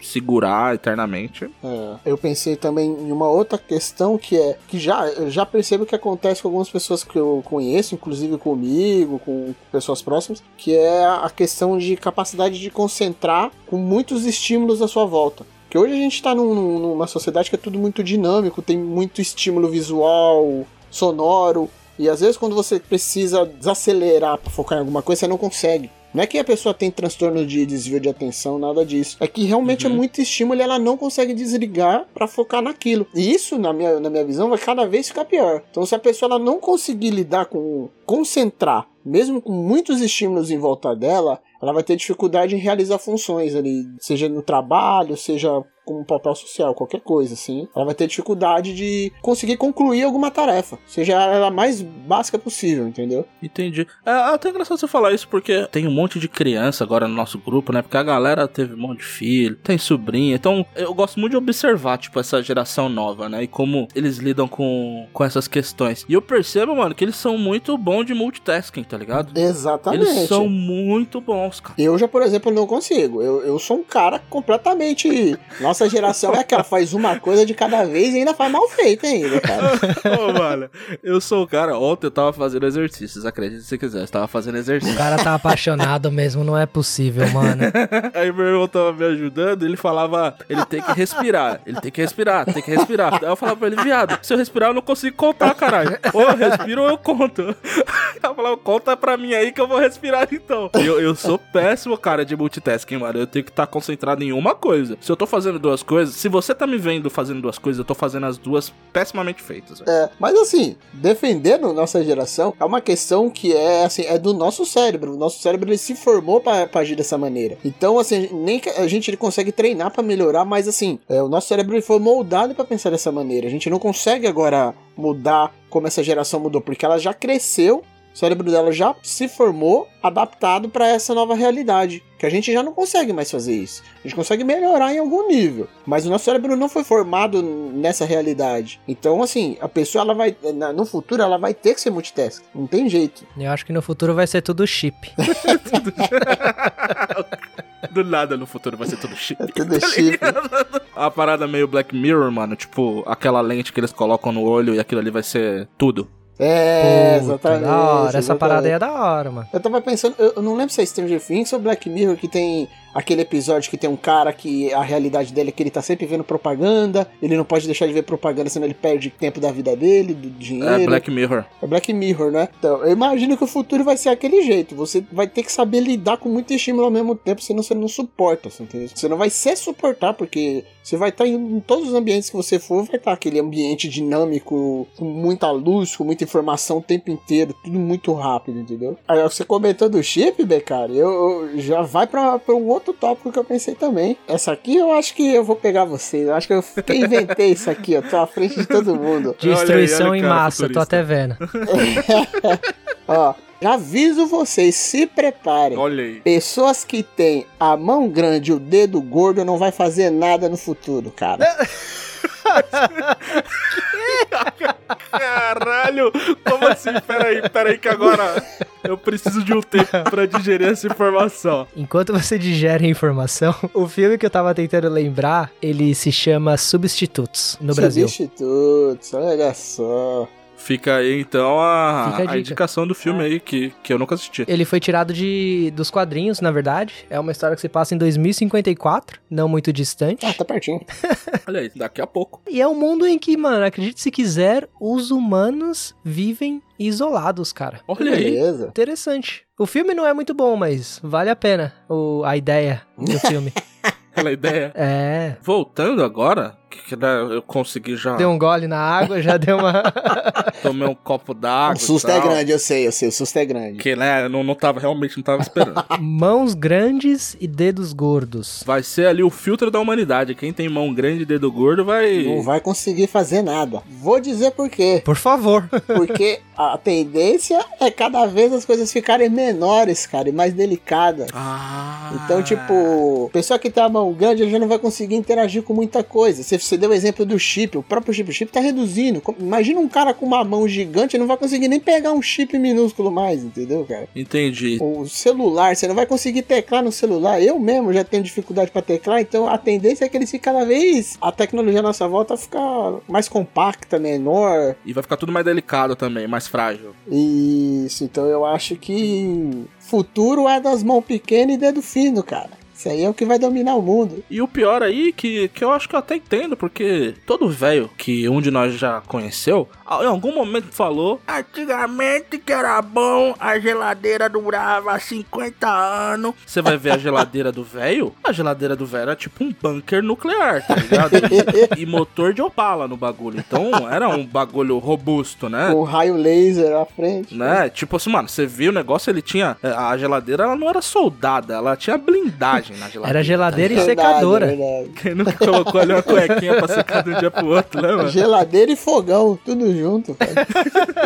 segurar eternamente. É, eu pensei também em uma outra questão que é que já já percebo que acontece com algumas pessoas que eu conheço, inclusive comigo, com pessoas próximas, que é a questão de capacidade de concentrar com muitos estímulos à sua volta. Porque hoje a gente está numa sociedade que é tudo muito dinâmico, tem muito estímulo visual, sonoro, e às vezes quando você precisa desacelerar para focar em alguma coisa, você não consegue. Não é que a pessoa tem transtorno de desvio de atenção, nada disso. É que realmente é muito estímulo e ela não consegue desligar pra focar naquilo. E isso, na minha, na minha visão, vai cada vez ficar pior. Então, se a pessoa não conseguir lidar com concentrar, mesmo com muitos estímulos em volta dela, ela vai ter dificuldade em realizar funções ali, seja no trabalho, seja como um papel social, qualquer coisa assim. Ela vai ter dificuldade de conseguir concluir alguma tarefa, seja ela a mais básica possível, entendeu? Entendi. É até engraçado você falar isso, porque tem um monte de criança agora no nosso grupo, né? Porque a galera teve um monte de filho, tem sobrinha. Então, eu gosto muito de observar, tipo, essa geração nova, né? E como eles lidam com, com essas questões. E eu percebo, mano, que eles são muito bons de multitasking, tá ligado? Exatamente. Eles são muito bons, cara. Eu já, por exemplo, não consigo. Eu, eu sou um cara completamente. Nossa geração é aquela, faz uma coisa de cada vez e ainda faz mal feito ainda, cara. Ô, mano, eu sou o cara. Ontem eu tava fazendo exercícios, acredite se quiser. Eu tava fazendo O exercício. cara tá apaixonado mesmo, não é possível, mano. Aí meu irmão tava me ajudando, ele falava, ele tem que respirar, ele tem que respirar, tem que respirar. Aí eu falava pra ele, viado, se eu respirar eu não consigo contar, caralho. Ou eu respiro ou eu conto. Eu falava, conta pra mim aí que eu vou respirar então. Eu, eu sou péssimo, cara, de multitasking, mano. Eu tenho que estar concentrado em uma coisa. Se eu tô fazendo duas coisas. Se você tá me vendo fazendo duas coisas, eu tô fazendo as duas pessimamente feitas. velho. É, mas assim, defendendo nossa geração, é uma questão que é assim, é do nosso cérebro. O nosso cérebro ele se formou pra agir dessa maneira. Então, assim, nem a gente ele consegue treinar pra melhorar, mas assim, é, o nosso cérebro ele foi moldado pra pensar dessa maneira. A gente não consegue agora mudar como essa geração mudou, porque ela já cresceu, o cérebro dela já se formou adaptado pra essa nova realidade. Que a gente já não consegue mais fazer isso. A gente consegue melhorar em algum nível, mas o nosso cérebro não foi formado nessa realidade. Então, assim, a pessoa ela vai no futuro ela vai ter que ser multitask. Não tem jeito. Eu acho que no futuro vai ser tudo chip. Do nada no futuro vai ser tudo chip. É tudo chip. A parada meio Black Mirror, mano. Tipo, aquela lente que eles colocam no olho e aquilo ali vai ser tudo. É, Puta, exatamente. da hora. Essa parada aí exatamente. é da hora, mano. Eu tava pensando, eu não lembro se é Stranger Things ou Black Mirror que tem aquele episódio que tem um cara que a realidade dele é que ele tá sempre vendo propaganda, ele não pode deixar de ver propaganda, senão ele perde tempo da vida dele, do dinheiro. É Black Mirror. É Black Mirror, né? Então, eu imagino que o futuro vai ser aquele jeito. Você vai ter que saber lidar com muito estímulo ao mesmo tempo, senão você não suporta, você entendeu? Você não vai se suportar, porque você vai estar em, em todos os ambientes que você for, vai estar aquele ambiente dinâmico, com muita luz, com muita informação o tempo inteiro, tudo muito rápido, entendeu? Aí você comentou do chip, Becari, eu, eu já vai pra um outro tópico que eu pensei também. Essa aqui eu acho que eu vou pegar vocês. Eu acho que eu inventei isso aqui, ó. Tô à frente de todo mundo. Olha aí, Destruição em cara massa, tô futurista. até vendo. Ó, aviso vocês, se preparem. Olha aí. Pessoas que têm a mão grande e o dedo gordo não vai fazer nada no futuro, cara. Caralho! Como assim? Peraí, peraí, que agora eu preciso de um tempo pra digerir essa informação. Enquanto você digere a informação, o filme que eu tava tentando lembrar, ele se chama Substitutos, no Brasil. Substitutos, olha só. Fica aí então a, Fica a a dica. indicação do filme aí que, que eu nunca assisti. Ele foi tirado de dos quadrinhos, na verdade. É uma história que se passa em 2054, não muito distante. Ah, tá pertinho. Olha aí, daqui a pouco. E é um mundo em que, mano, acredite se quiser, os humanos vivem isolados, cara. Olha aí. Beleza. Interessante. O filme não é muito bom, mas vale a pena o, a ideia do filme. Aquela ideia. É. Voltando agora, que, que né, eu consegui já. Deu um gole na água, já deu uma. Tomei um copo d'água. O susto e é grande, eu sei, eu sei, o susto é grande. Que, né, eu não, não tava, realmente não tava esperando. Mãos grandes e dedos gordos. Vai ser ali o filtro da humanidade. Quem tem mão grande e dedo gordo vai. Não vai conseguir fazer nada. Vou dizer por quê. Por favor. Porque a tendência é cada vez as coisas ficarem menores, cara, e mais delicadas. Ah. Então, tipo, pessoa que tem a mão grande já não vai conseguir interagir com muita coisa. Você, você deu o exemplo do chip, o próprio chip, o chip tá reduzindo. Imagina um cara com uma mão gigante, não vai conseguir nem pegar um chip minúsculo mais, entendeu, cara? Entendi. O celular, você não vai conseguir teclar no celular. Eu mesmo já tenho dificuldade pra teclar, então a tendência é que ele fique cada vez a tecnologia à nossa volta ficar mais compacta, menor. E vai ficar tudo mais delicado também, mais frágil. Isso, então eu acho que futuro é das mãos pequenas e dedo fino, cara. Isso aí é o que vai dominar o mundo. E o pior aí, que, que eu acho que eu até entendo, porque todo velho que um de nós já conheceu, em algum momento falou: Antigamente que era bom, a geladeira durava 50 anos. Você vai ver a geladeira do velho? A geladeira do velho era tipo um bunker nuclear, tá ligado? E, e motor de opala no bagulho. Então era um bagulho robusto, né? Com raio laser à frente. Né? Tipo assim, mano, você viu o negócio, ele tinha. A geladeira ela não era soldada, ela tinha blindagem na geladeira. Era geladeira e Verdade, secadora. verdade. Quem nunca colocou ali uma cuequinha pra secar de um dia pro outro, né, mano? Geladeira e fogão, tudo junto. Cara.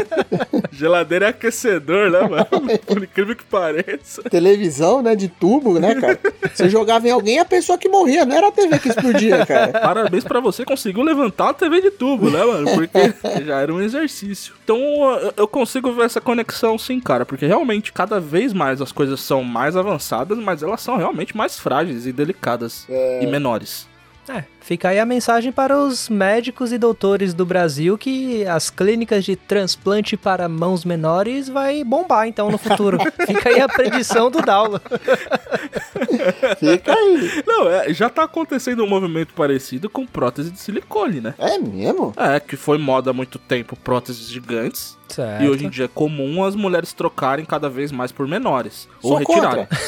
Geladeira é aquecedor, né, mano? Por incrível que pareça. Televisão, né, de tubo, né, cara? Você jogava em alguém, a pessoa que morria, não era a TV que explodia, cara. Parabéns pra você, conseguiu levantar a TV de tubo, né, mano? Porque já era um exercício. Então eu- eu consigo ver essa conexão sim, cara. Porque realmente, cada vez mais as coisas são mais avançadas, mas elas são realmente mais frágeis e delicadas e menores. É, fica aí a mensagem para os médicos e doutores do Brasil que as clínicas de transplante para mãos menores vai bombar então no futuro. fica aí a predição do Daulo. Fica aí. Não, é, já tá acontecendo um movimento parecido com prótese de silicone, né? É mesmo? É, que foi moda há muito tempo próteses gigantes. Certo. E hoje em dia é comum as mulheres trocarem cada vez mais por menores. ou Sou retirarem.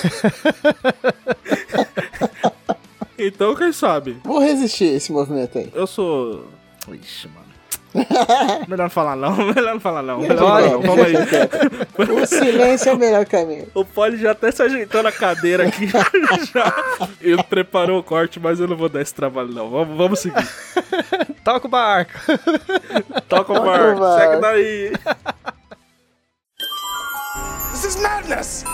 Então, quem sabe? Vou resistir esse movimento aí. Eu sou. Ixi, mano. melhor não falar não, melhor não falar não. Melhor não Pode. falar não. Vamos aí. O silêncio é o melhor caminho. O Poli já até se ajeitou na cadeira aqui. já. Ele preparou o corte, mas eu não vou dar esse trabalho, não. Vamos, vamos seguir. Toca o barco. Toca o Toca o barco, barco. segue daí. This is madness!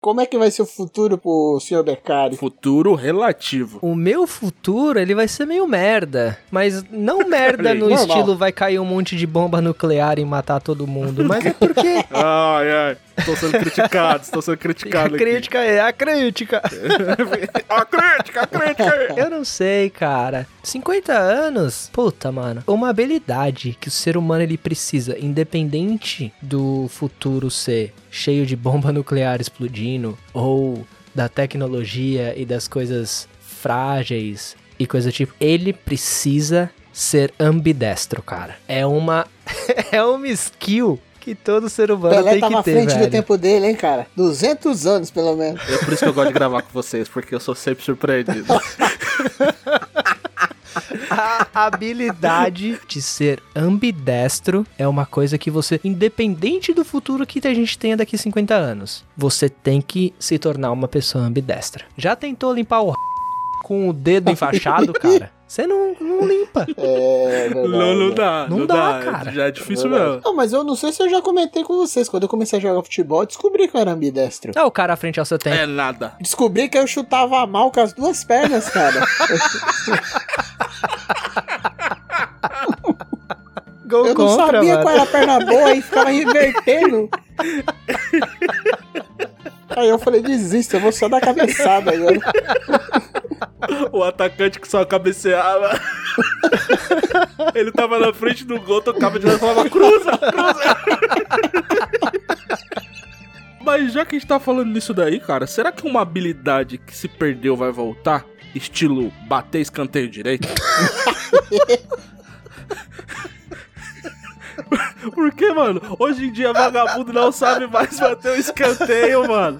Como é que vai ser o futuro pro senhor Beccari? Futuro relativo. O meu futuro, ele vai ser meio merda. Mas não merda no Normal. estilo vai cair um monte de bomba nuclear e matar todo mundo. Mas é porque Ai, ai. Estou sendo criticado, estou sendo a criticado aqui. crítica é a crítica. A crítica, a crítica. Eu não sei, cara. 50 anos? Puta, mano. Uma habilidade que o ser humano ele precisa, independente do futuro ser cheio de bomba nuclear explodindo ou da tecnologia e das coisas frágeis e coisa do tipo, ele precisa ser ambidestro, cara. É uma é uma skill que todo ser humano Pelé tem tava que à ter, frente velho. do tempo dele, hein, cara? 200 anos, pelo menos. É por isso que eu gosto de gravar com vocês, porque eu sou sempre surpreendido. A habilidade de ser ambidestro é uma coisa que você, independente do futuro que a gente tenha daqui 50 anos, você tem que se tornar uma pessoa ambidestra. Já tentou limpar o r... com o dedo enfaixado, cara? Você não, não limpa. É, verdade. Não, não dá. Não dá, cara. Já é difícil Verdade. mesmo. Não, mas eu não sei se eu já comentei com vocês. Quando eu comecei a jogar futebol, eu descobri que eu era ambidestro. Ah, o cara à frente ao seu tempo. É nada. Descobri que eu chutava mal com as duas pernas, cara. Gol Eu não contra, sabia mano. qual era a perna boa e ficava revertendo. Aí eu falei, desisto, eu vou só dar cabeçada agora. O atacante que só cabeceava. Ele tava na frente do gol, tocava de lado e falava: cruza, cruza. Mas já que a gente tá falando nisso daí, cara, será que uma habilidade que se perdeu vai voltar? Estilo bater escanteio direito? Porque, mano, hoje em dia vagabundo não sabe mais bater o escanteio, mano.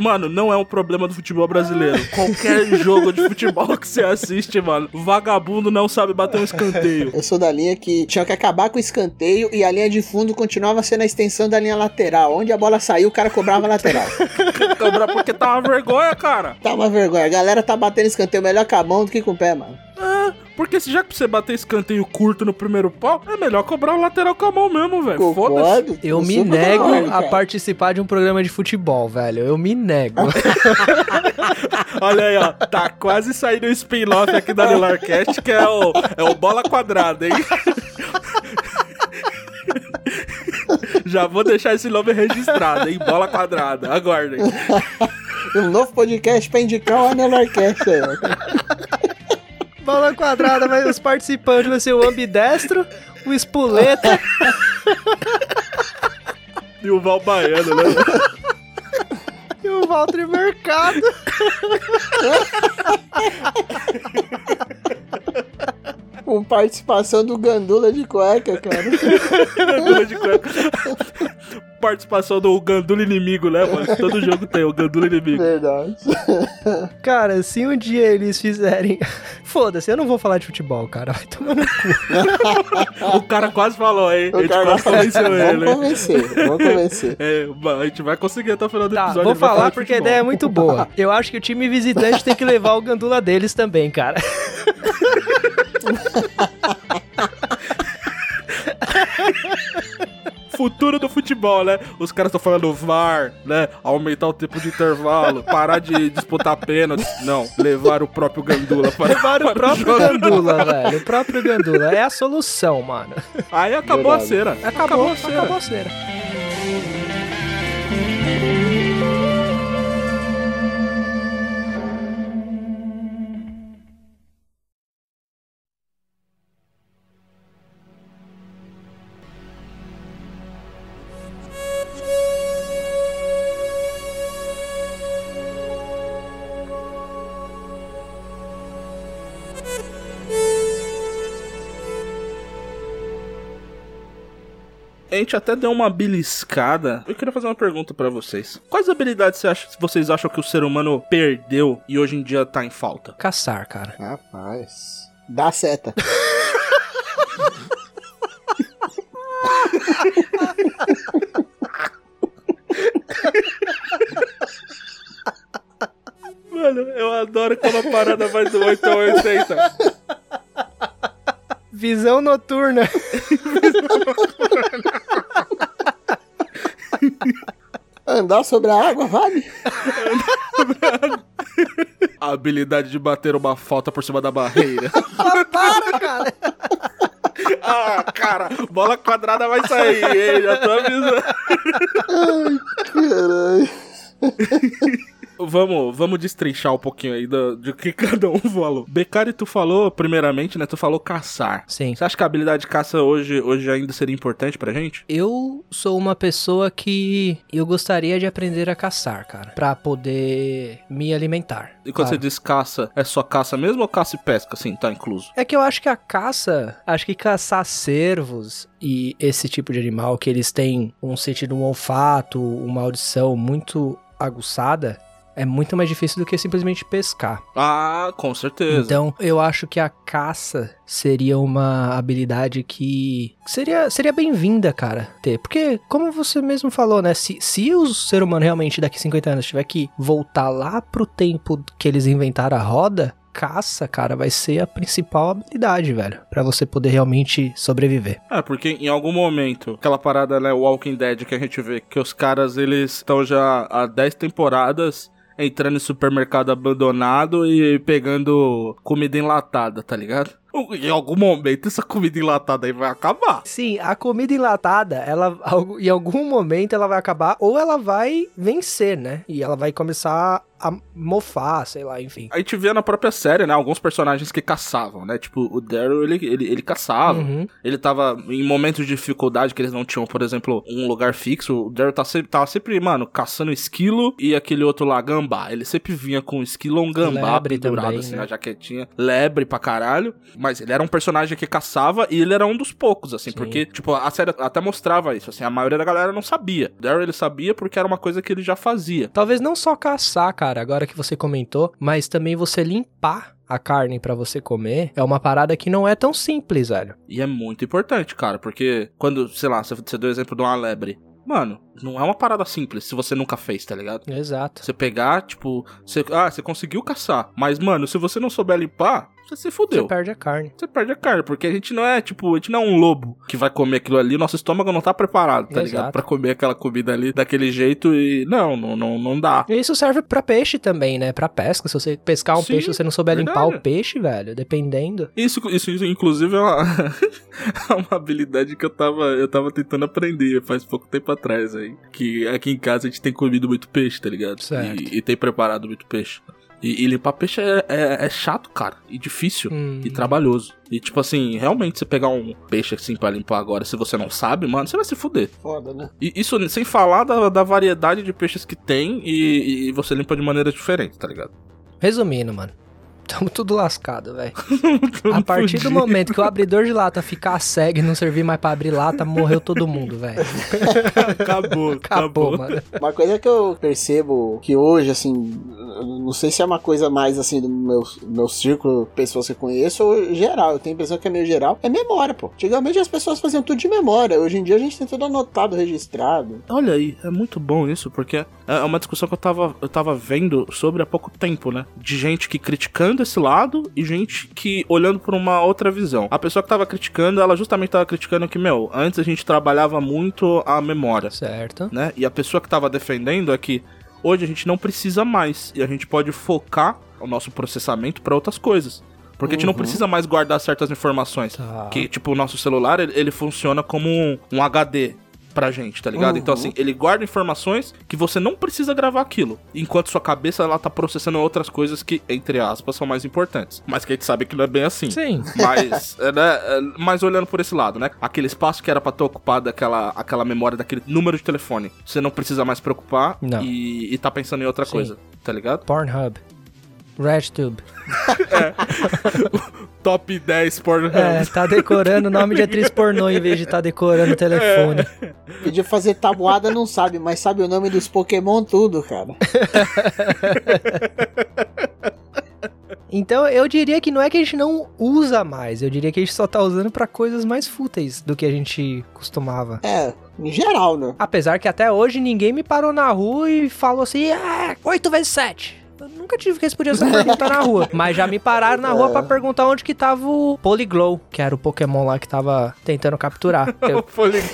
Mano, não é um problema do futebol brasileiro. Qualquer jogo de futebol que você assiste, mano, vagabundo não sabe bater um escanteio. Eu sou da linha que tinha que acabar com o escanteio e a linha de fundo continuava sendo a extensão da linha lateral. Onde a bola saiu, o cara cobrava lateral. Cobrar porque tá uma vergonha, cara. Tá uma vergonha. A galera tá batendo escanteio melhor com a mão do que com o pé, mano. É, porque se já que você bater escanteio curto no primeiro pau, é melhor cobrar o lateral com a mão mesmo, velho. Foda-se. Eu me nego concordo, a participar de um programa de futebol, velho. Eu me nego. Olha aí, ó. Tá quase saindo o spin-off aqui da Nelarcast, que é o, é o Bola Quadrada, hein? Já vou deixar esse nome registrado, hein? Bola Quadrada. Aguardem. Um novo podcast pra indicar o Anelarcast aí. ó. Bola quadrada, mas os participantes vai ser o ambidestro, o espoleta E o Val Baiano, né? e o Walter Mercado. Com participação do Gandula de cueca, cara. Gandula de cueca. Participação do Gandula inimigo, né, mano? Todo jogo tem o Gandula inimigo. Verdade. Cara, se um dia eles fizerem. Foda-se, eu não vou falar de futebol, cara. Vai tomar no cu. O cara quase falou, hein? A O gente cara quase convenceu Vamos ele, hein? convencer, vamos convencer. É, a gente vai conseguir até o final do Tá, episódio. vou falar de porque a ideia é muito boa. Eu acho que o time visitante tem que levar o gandula deles também, cara. Futuro do futebol, né? Os caras estão falando VAR, né? Aumentar o tempo de intervalo, parar de disputar pênaltis. Não, levar o próprio Gandula para, Levar o próprio jogo. gandula, velho. O próprio gandula. É a solução, mano. Aí acabou a Verdade. cera. Acabou, a cera. acabou a cera. A gente até deu uma beliscada. Eu queria fazer uma pergunta pra vocês. Quais habilidades você acha- vocês acham que o ser humano perdeu e hoje em dia tá em falta? Caçar, cara. Rapaz. Dá seta. Mano, eu adoro quando a parada vai do 8 ao 80. Visão noturna. Andar sobre a água, vale? A habilidade de bater uma falta por cima da barreira. Para, cara. ah, cara, bola quadrada vai sair, hein? Já tô avisando. Caralho. Vamos, vamos destrinchar um pouquinho aí do, de que cada um falou. Becari, tu falou, primeiramente, né? Tu falou caçar. Sim. Você acha que a habilidade de caça hoje, hoje ainda seria importante pra gente? Eu sou uma pessoa que eu gostaria de aprender a caçar, cara, Pra poder me alimentar. E quando Claro. você diz caça, é só caça mesmo ou caça e pesca, assim, tá incluso? É que eu acho que a caça, acho que caçar cervos e esse tipo de animal que eles têm um sentido, um olfato, uma audição muito aguçada, é muito mais difícil do que simplesmente pescar. Ah, com certeza. Então, eu acho que a caça seria uma habilidade que seria, seria bem-vinda, cara, ter. Porque, como você mesmo falou, né? Se, se o ser humano realmente daqui 50 anos tiver que voltar lá pro tempo que eles inventaram a roda, caça, cara, vai ser a principal habilidade, velho. Pra você poder realmente sobreviver. É, porque em algum momento, aquela parada, né, Walking Dead que a gente vê, que os caras, eles estão já há 10 temporadas entrando em supermercado abandonado e pegando comida enlatada, tá ligado? Em algum momento essa comida enlatada aí vai acabar. Sim, a comida enlatada, ela em algum momento ela vai acabar ou ela vai vencer, né? E ela vai começar a mofar, sei lá, enfim. A gente via na própria série, né, alguns personagens que caçavam, né? Tipo, o Daryl, ele, ele, ele caçava. Uhum. Ele tava em momentos de dificuldade que eles não tinham, por exemplo, um lugar fixo. O Daryl tá sempre, tava sempre, mano, caçando esquilo e aquele outro lá, gambá. Ele sempre vinha com um esquilo ou um gambá Lebre pendurado também, assim né? na jaquetinha. Lebre pra caralho. Mas ele era um personagem que caçava e ele era um dos poucos, assim, Sim. porque, tipo, a série até mostrava isso, assim, a maioria da galera não sabia. Daryl, ele sabia porque era uma coisa que ele já fazia. Talvez não só caçar, cara, agora que você comentou, mas também você limpar a carne pra você comer é uma parada que não é tão simples, velho. E é muito importante, cara, porque quando, sei lá, você você deu o exemplo de uma lebre. Mano, não é uma parada simples se você nunca fez, tá ligado? Exato. Você pegar, tipo, você, ah, você conseguiu caçar. Mas, mano, se você não souber limpar, você se Você fudeu. perde a carne. Você perde a carne, porque a gente não é, tipo, a gente não é um lobo que vai comer aquilo ali, nosso estômago não tá preparado, tá ligado? Exato. Pra comer aquela comida ali daquele jeito e. Não, não, não, não dá. E isso serve pra peixe também, né? Pra pesca. Se você pescar um Sim, peixe você não souber limpar verdade. o peixe, velho, dependendo. Isso, isso, isso, inclusive, é uma, é uma habilidade que eu tava, eu tava tentando aprender faz pouco tempo atrás aí. Que aqui em casa a gente tem comido muito peixe, tá ligado? Certo. E, e tem preparado muito peixe. E, e limpar peixe é, é, é chato, cara. E difícil. Hum. E trabalhoso. E tipo assim, realmente você pegar um peixe assim pra limpar agora, se você não sabe, mano, você vai se fuder. Foda, né? E isso sem falar da, da variedade de peixes que tem e, e você limpa de maneira diferente, tá ligado? Resumindo, mano. Tamo tudo lascado, velho. A partir do Fudido. momento que o abridor de lata ficar cego e não servir mais pra abrir lata, morreu todo mundo, velho. Acabou, Acabou, mano. Uma coisa que eu percebo que hoje, assim, não sei se é uma coisa mais assim do meu, meu círculo, pessoas que eu conheço, ou geral. Eu tenho a impressão que é meio geral. É memória, pô. Antigamente as pessoas faziam tudo de memória. Hoje em dia a gente tem tudo anotado, registrado. Olha aí, é muito bom isso, porque é uma discussão que eu tava, eu tava vendo sobre há pouco tempo, né? De gente que criticando esse lado e gente que olhando por uma outra visão. A pessoa que tava criticando, ela justamente tava criticando que, meu, antes a gente trabalhava muito a memória, Certo. né? E a pessoa que tava defendendo é que hoje a gente não precisa mais e a gente pode focar o nosso processamento pra outras coisas. Porque a gente não Uhum. precisa mais guardar certas informações. Tá. Que, tipo, o nosso celular, ele, ele funciona como um, um HD pra gente, tá ligado? Uhum. Então, assim, ele guarda informações que você não precisa gravar aquilo. Enquanto sua cabeça, ela tá processando outras coisas que, entre aspas, são mais importantes. Mas que a gente sabe que não é bem assim. Sim. Mas, é, né, é, mas olhando por esse lado, né? Aquele espaço que era pra ter ocupado aquela, aquela memória daquele número de telefone. Você não precisa mais preocupar Não. E, e tá pensando em outra Sim. coisa, tá ligado? Pornhub. RedTube. Top 10 porno. É, tá decorando o nome de atriz pornô em vez de tá decorando o telefone. Podia fazer tabuada, não sabe, mas sabe o nome dos Pokémon tudo, cara. Então eu diria que não é que a gente não usa mais, eu diria que a gente só tá usando pra coisas mais fúteis do que a gente costumava. É, em geral, né? Apesar que até hoje ninguém me parou na rua e falou assim, ah, 8 vezes 7. Eu nunca tive que responder essa pergunta na rua. Mas já me pararam na rua pra perguntar onde que tava o Polyglow, que era o Pokémon lá que tava tentando capturar. Eu,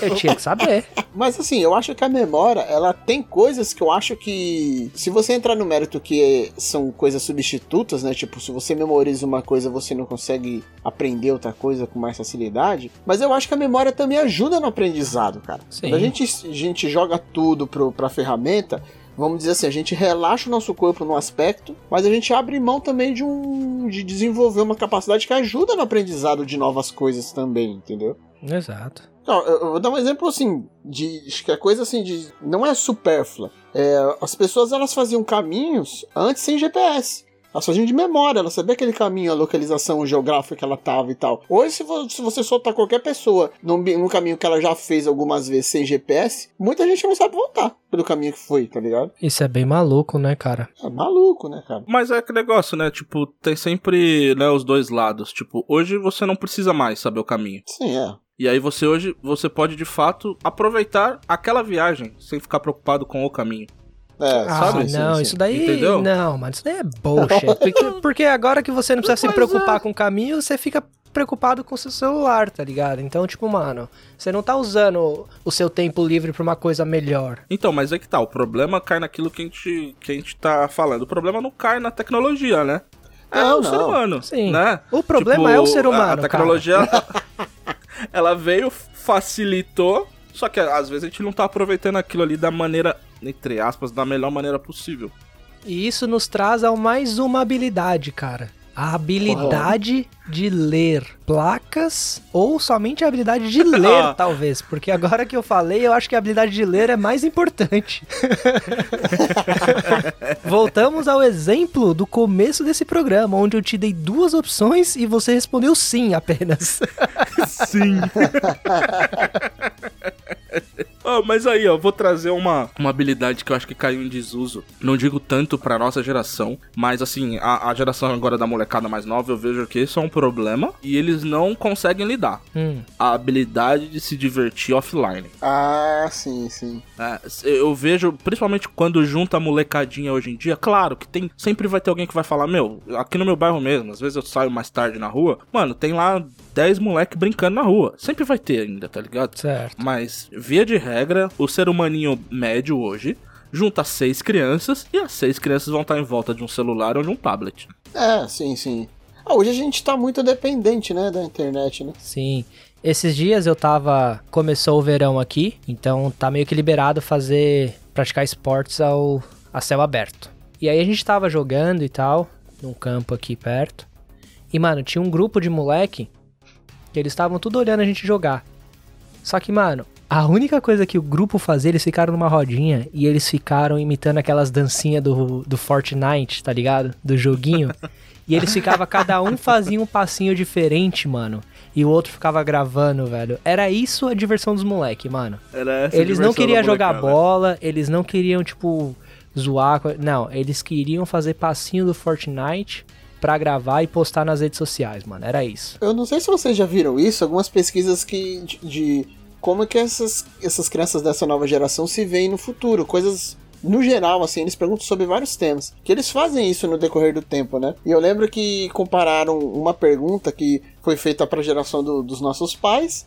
eu tinha que saber. Mas assim, eu acho que a memória, ela tem coisas que eu acho que. Se você entrar no mérito que são coisas substitutas, né? Tipo, se você memoriza uma coisa, você não consegue aprender outra coisa com mais facilidade. Mas eu acho que a memória também ajuda no aprendizado, cara. Sim. Quando a gente, a gente joga tudo pro, pra ferramenta. Vamos dizer assim, a gente relaxa o nosso corpo num aspecto, mas a gente abre mão também de um de desenvolver uma capacidade que ajuda no aprendizado de novas coisas também, entendeu? Exato. Não, eu, vou dar um exemplo assim, de que é coisa assim de. Não é supérflua. É, as pessoas elas faziam caminhos antes sem GPS. Elas faziam de memória, ela sabia aquele caminho, a localização geográfica que ela tava e tal. Hoje, se, vo- se você soltar qualquer pessoa num, num caminho que ela já fez algumas vezes sem GPS, muita gente não sabe voltar pelo caminho que foi, tá ligado? Isso é bem maluco, né, cara? É maluco, né, cara? Mas é aquele negócio, né? Tipo, tem sempre né, os dois lados. Tipo, hoje você não precisa mais saber o caminho. Sim, é. E aí você hoje, você pode de fato aproveitar aquela viagem sem ficar preocupado com o caminho. É, Ah, sabe? Não, sim. isso daí. Entendeu? Não, mano, isso daí é bullshit. Porque, porque agora que você não precisa se Pois preocupar é. com o caminho, você fica preocupado com o seu celular, tá ligado? Então, tipo, mano, você não tá usando o seu tempo livre pra uma coisa melhor. Então, mas é que tá, o problema cai naquilo que a gente, que a gente tá falando. O problema não cai na tecnologia, né? É Não, o ser não. humano, Sim. né? O problema é o ser a- humano, A, tecnologia, ela, ela veio, facilitou, só que às vezes a gente não tá aproveitando aquilo ali da maneira, entre aspas, da melhor maneira possível. E isso nos traz a mais uma habilidade, cara. A habilidade de ler placas ou somente a habilidade de ler, talvez. Porque agora que eu falei, eu acho que a habilidade de ler é mais importante. Voltamos ao exemplo do começo desse programa, onde eu te dei duas opções e você respondeu sim apenas. Sim. Ah, mas aí, ó, vou trazer uma, uma habilidade que eu acho que caiu em desuso. Não digo tanto pra nossa geração, mas assim, a, a geração agora da molecada mais nova, eu vejo que isso é um problema e eles não conseguem lidar. Hum, A habilidade de se divertir offline. Ah, sim, sim. É, eu vejo, principalmente quando junta a molecadinha hoje em dia, claro que tem. Sempre vai ter alguém que vai falar, meu, aqui no meu bairro mesmo, às vezes eu saio mais tarde na rua, mano, tem lá 10 moleque brincando na rua. Sempre vai ter ainda, tá ligado? certo. Mas, via de regra, o ser humaninho médio hoje junta seis crianças e as seis crianças vão estar em volta de um celular ou de um tablet. É, sim, sim. Ah, hoje a gente tá muito dependente, né, da internet, né? Sim. Esses dias eu tava. Começou o verão aqui, então tá meio que liberado fazer. praticar esportes ao a céu aberto. E aí a gente tava jogando e tal, num campo aqui perto. E, mano, tinha um grupo de moleque que eles estavam tudo olhando a gente jogar. Só que, mano, a única coisa que o grupo fazia, eles ficaram numa rodinha e eles ficaram imitando aquelas dancinhas do, do Fortnite, tá ligado? Do joguinho. E eles ficavam, cada um fazia um passinho diferente, mano. E o outro ficava gravando, velho. Era isso a diversão dos moleque, mano. Era essa a Eles não queriam jogar bola, eles não queriam, tipo, zoar. Não, eles queriam fazer passinho do Fortnite pra gravar e postar nas redes sociais, mano. Era isso. Eu não sei se vocês já viram isso, algumas pesquisas que de, de como é que essas, essas crianças dessa nova geração se veem no futuro, coisas no geral, assim, eles perguntam sobre vários temas. Que eles fazem isso no decorrer do tempo, né? E eu lembro que compararam uma pergunta que foi feita para a geração do- dos nossos pais,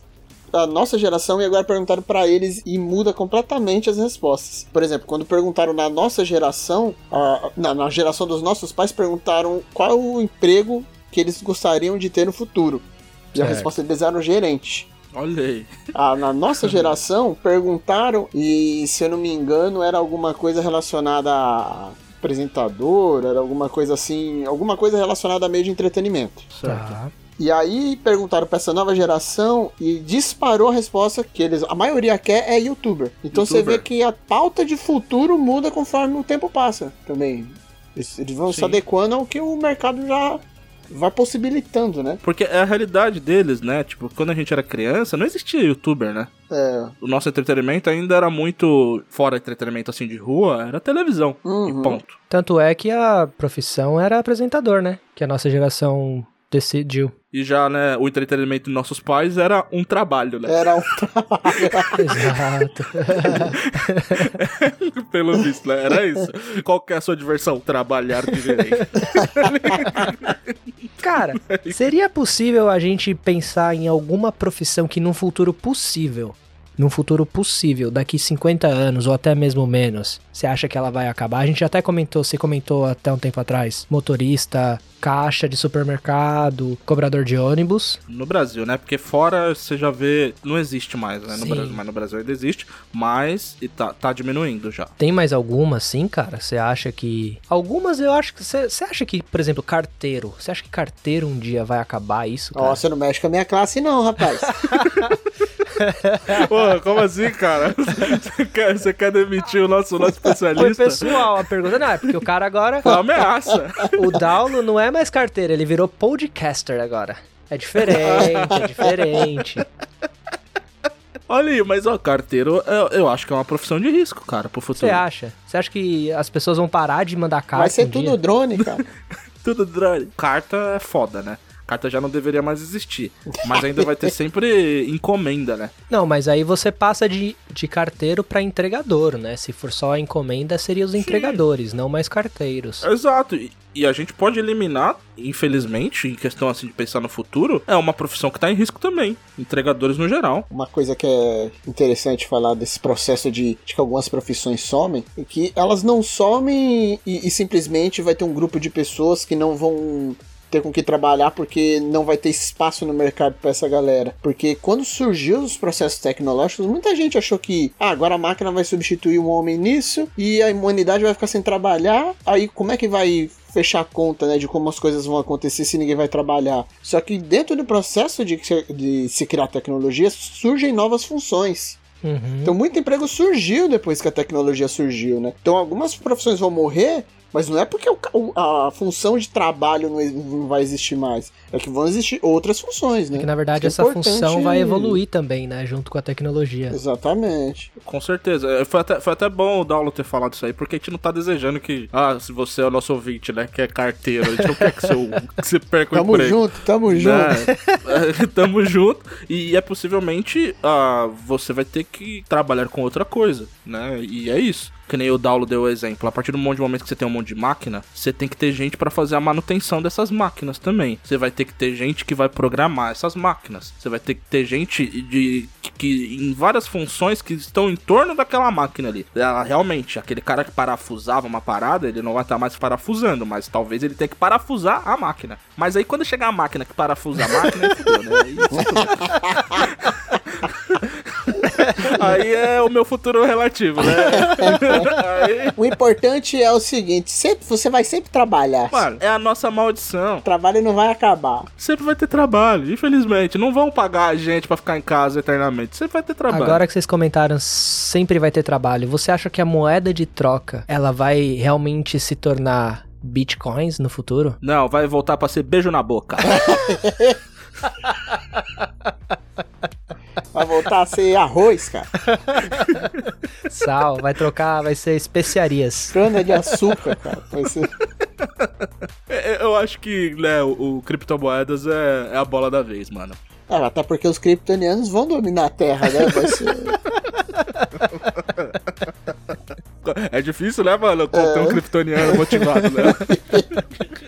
a nossa geração, e agora perguntaram para eles e muda completamente as respostas. Por exemplo, quando perguntaram na nossa geração, a- na, na geração dos nossos pais, perguntaram qual o emprego que eles gostariam de ter no futuro. E a resposta deles era o gerente. Olha aí. Ah, na nossa geração, perguntaram, e se eu não me engano, era alguma coisa relacionada a apresentador, era alguma coisa assim, alguma coisa relacionada a meio de entretenimento. Certo. Tá. E aí perguntaram pra essa nova geração e disparou a resposta que eles, a maioria quer é youtuber. Então você Youtuber. vê que a pauta de futuro muda conforme o tempo passa também. Eles, eles vão se Sim. adequando ao que o mercado já vai possibilitando, né? Porque é a realidade deles, né? Tipo, quando a gente era criança, não existia youtuber, né? É. O nosso entretenimento ainda era muito. Fora entretenimento assim de rua, era televisão. Uhum. E ponto. Tanto é que a profissão era apresentador, né? Que a nossa geração decidiu. E já, né, o entretenimento de nossos pais era um trabalho, né? Era um Exato. Pelo visto, né? Era isso. Qual que é a sua diversão? Trabalhar direito. Cara, seria possível a gente pensar em alguma profissão que num futuro possível, num futuro possível, daqui 50 anos ou até mesmo menos, você acha que ela vai acabar? A gente até comentou, você comentou até um tempo atrás, motorista, caixa de supermercado, cobrador de ônibus. No Brasil, né? Porque fora você já vê. Não existe mais, né? No Sim. Brasil, mas no Brasil ainda existe. Mas e tá, tá diminuindo já. Tem mais alguma sim, cara? Você acha que. Algumas eu acho que. Você acha que, por exemplo, carteiro. Você acha que carteiro um dia vai acabar isso? Cara? Ó, você não mexe com a minha classe, não, rapaz. Pô, como assim, cara? Você quer, você quer demitir o nosso, nosso Foi especialista? pessoal a pergunta. Não, é porque o cara agora. Foi uma ameaça. O Daulo não é mais carteiro, ele virou podcaster agora. É diferente, é diferente. Olha aí, mas ó, carteiro, eu, eu acho que é uma profissão de risco, cara, pro futuro. Você acha? Você acha que as pessoas vão parar de mandar carta? Vai ser um tudo dia? drone, cara. Tudo drone. Carta é foda, né? Carta já não deveria mais existir. Mas ainda vai ter sempre encomenda, né? Não, mas aí você passa de, de carteiro pra entregador, né? Se for só a encomenda, seriam os entregadores, não mais carteiros. Exato. E, e a gente pode eliminar, infelizmente, em questão assim de pensar no futuro, é uma profissão que tá em risco também. Entregadores no geral. Uma coisa que é interessante falar desse processo de, de que algumas profissões somem é que elas não somem e, e simplesmente vai ter um grupo de pessoas que não vão ter com que trabalhar porque não vai ter espaço no mercado para essa galera. Porque quando surgiu os processos tecnológicos, muita gente achou que ah, agora a máquina vai substituir o homem nisso e a humanidade vai ficar sem trabalhar. Aí como é que vai fechar a conta, né, de como as coisas vão acontecer se ninguém vai trabalhar. Só que dentro do processo de, se- de se criar tecnologia surgem novas funções. Uhum. Então muito emprego surgiu depois que a tecnologia surgiu, né? Então algumas profissões vão morrer, mas não é porque o a função de trabalho não, não vai existir mais. É que vão existir outras funções, né? É que na verdade Isso essa é importante- função vai evoluir também, né? Junto com a tecnologia. Exatamente. Com certeza. É, Foi até, foi até bom o Daulo ter falado isso aí, porque a gente não tá desejando que. Ah, se você é o nosso ouvinte, né? Que é carteiro. A gente não quer que, seu, que você perca o Tamo emprego. junto, tamo junto. Né? Tamo junto. E é possivelmente ah, você vai ter que trabalhar com outra coisa, né? E é isso. Que nem o Daulo deu o exemplo. A partir do monte de momento que você tem um monte de máquina, você tem que ter gente pra fazer a manutenção dessas máquinas também. Você vai ter que ter gente que vai programar essas máquinas. Você vai ter que ter gente de que, que em várias funções que estão em torno daquela máquina ali. Ela, realmente, aquele cara que parafusava uma parada, ele não vai estar mais parafusando, mas talvez ele tenha que parafusar a máquina. Mas aí quando chegar a máquina que parafusa a máquina, aí fudeu, né? Aí, aí é o meu futuro relativo, né? Aí, O importante é o seguinte, sempre, você vai sempre trabalhar. mano, é a nossa maldição. O trabalho não vai acabar. Sempre vai ter trabalho, infelizmente. Não vão pagar a gente pra ficar em casa eternamente. Sempre vai ter trabalho. Agora que vocês comentaram, sempre vai ter trabalho. Você acha que a moeda de troca, ela vai realmente se tornar bitcoins no futuro? Não, vai voltar pra ser beijo na boca. Vai voltar a ser arroz, cara. Sal, vai trocar, vai ser especiarias. Cana de açúcar, cara. Vai ser... É, Eu acho que, né, o, o criptomoedas é, é a bola da vez, mano. Ah, até porque os kryptonianos vão dominar a Terra, né? Vai ser... É difícil, né, mano? Conter um kryptoniano motivado, né?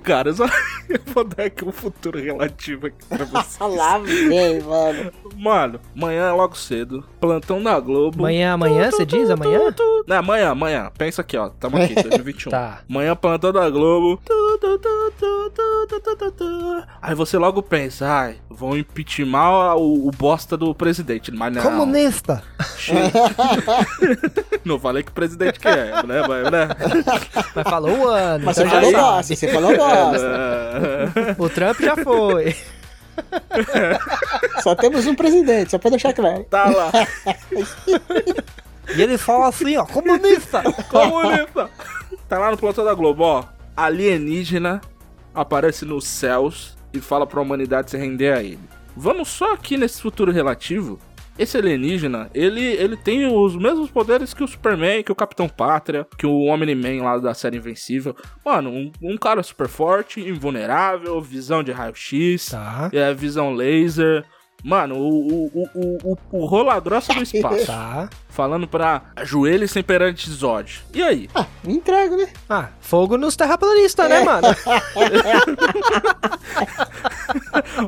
cara, só... eu vou dar aqui um futuro relativo aqui pra vocês. Lá vem, mano. Mano, amanhã é logo cedo, plantão da Globo. Amanhã, amanhã, você diz? Amanhã? Não, amanhã, amanhã. Pensa aqui, ó. Tamo aqui, 2021. tá. Amanhã, plantão da Globo. Aí você logo pensa, ai, vão impeachment o, o bosta do presidente. Mas não. Comunista! não falei que o presidente que é, né? Mas, né? mas falou o ano. Mas você, falou o nossa, você falou o Trump já foi. Só temos um presidente, só pra deixar claro. tá lá. E ele fala assim, ó, comunista! Comunista. Tá lá no plantão da Globo, ó. Alienígena aparece nos céus e fala pra humanidade se render a ele. Vamos só aqui nesse futuro relativo. Esse alienígena, ele, ele tem os mesmos poderes que o Superman, que o Capitão Pátria, que o Omni-Man lá da série Invencível. Mano, um, um cara super forte, invulnerável, visão de raio-x, Tá. é, visão laser. Mano, o, o, o, o, o roladroça do espaço. Tá. falando pra ajoelhe sem perante Zod. E aí? Ah, me entrego, né? Ah, fogo nos terraplanistas, né, mano?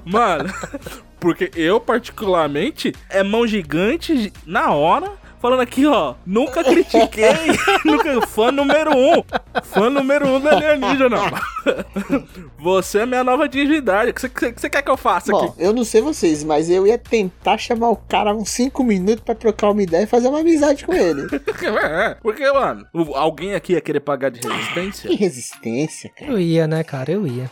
Mano, porque eu, particularmente, é mão gigante na hora. Falando aqui, ó, nunca critiquei, nunca, fã número um, fã número um da alienígena. Você é minha nova divindade, o que você- que você quer que eu faça Bom, aqui? eu não sei vocês, mas eu ia tentar chamar o cara uns 5 minutos pra trocar uma ideia e fazer uma amizade com ele. É, porque, mano, alguém aqui ia querer pagar de resistência? Que resistência, cara. Eu ia, né, cara? Eu ia.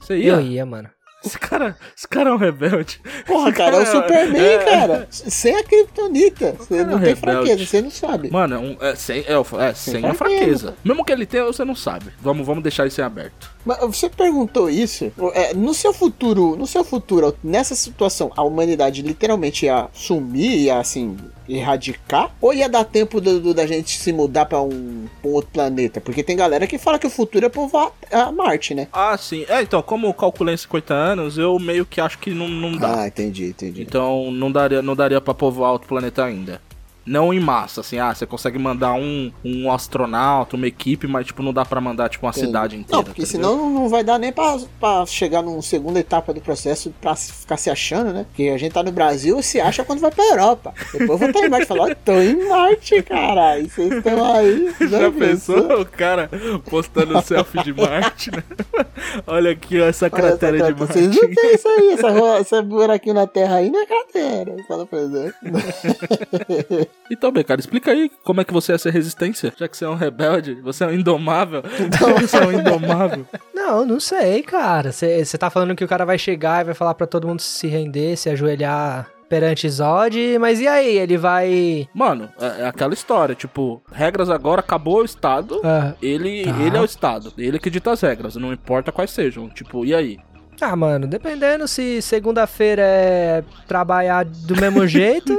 Você ia? Eu ia, mano. Esse cara, esse cara é um rebelde. Porra, Esse cara, é o Superman, é- cara. Sem a Kryptonita. Você cara é não um tem rebelde. fraqueza, você não sabe. Mano, é, um, é sem, é, é, sem a fraqueza. Mesmo que ele tenha, você não sabe. Vamos, vamos deixar isso em aberto. Mas você perguntou isso? é, no seu futuro, no seu futuro, nessa situação, a humanidade literalmente ia sumir, ia assim, erradicar? Ou ia dar tempo do- do- da gente se mudar pra um, um outro planeta? Porque tem galera que fala que o futuro é povoar a Marte, né? Ah, sim. É, então, como eu calculei em 50 anos, eu meio que acho que não, não dá. Ah, entendi, entendi. Então não daria, não daria pra povoar outro planeta ainda. Não em massa, assim, ah, você consegue mandar um, um astronauta, uma equipe, mas tipo, não dá pra mandar tipo uma cidade inteira. Não, porque tá senão não vai dar nem pra, pra chegar numa segunda etapa do processo pra se- ficar se achando, né? Porque a gente tá no Brasil se acha quando vai pra Europa. Depois vai estar em Marte e falar, ó, tô em Marte, caralho. Vocês estão aí. Já, Já pensou o cara postando selfie de Marte, né? Olha aqui, ó, essa Olha cratera essa de cratera. Vocês Marte. não tem isso aí, essa, esse buraquinho na terra aí não é cratera. Fala pra exemplo. Então, bem, cara, explica aí como é que você é essa resistência. Já que você é um rebelde, você é um indomável. você é um indomável. Não, não sei, cara. Você tá falando que o cara vai chegar e vai falar pra todo mundo se render, se ajoelhar perante Zod, mas e aí? Ele vai. Mano, é, é aquela história, tipo, regras agora, acabou o Estado. Ah, Ele, Tá. ele é o Estado, ele que dita as regras, não importa quais sejam. Tipo, e aí? Ah, mano, dependendo se segunda-feira é trabalhar do mesmo jeito,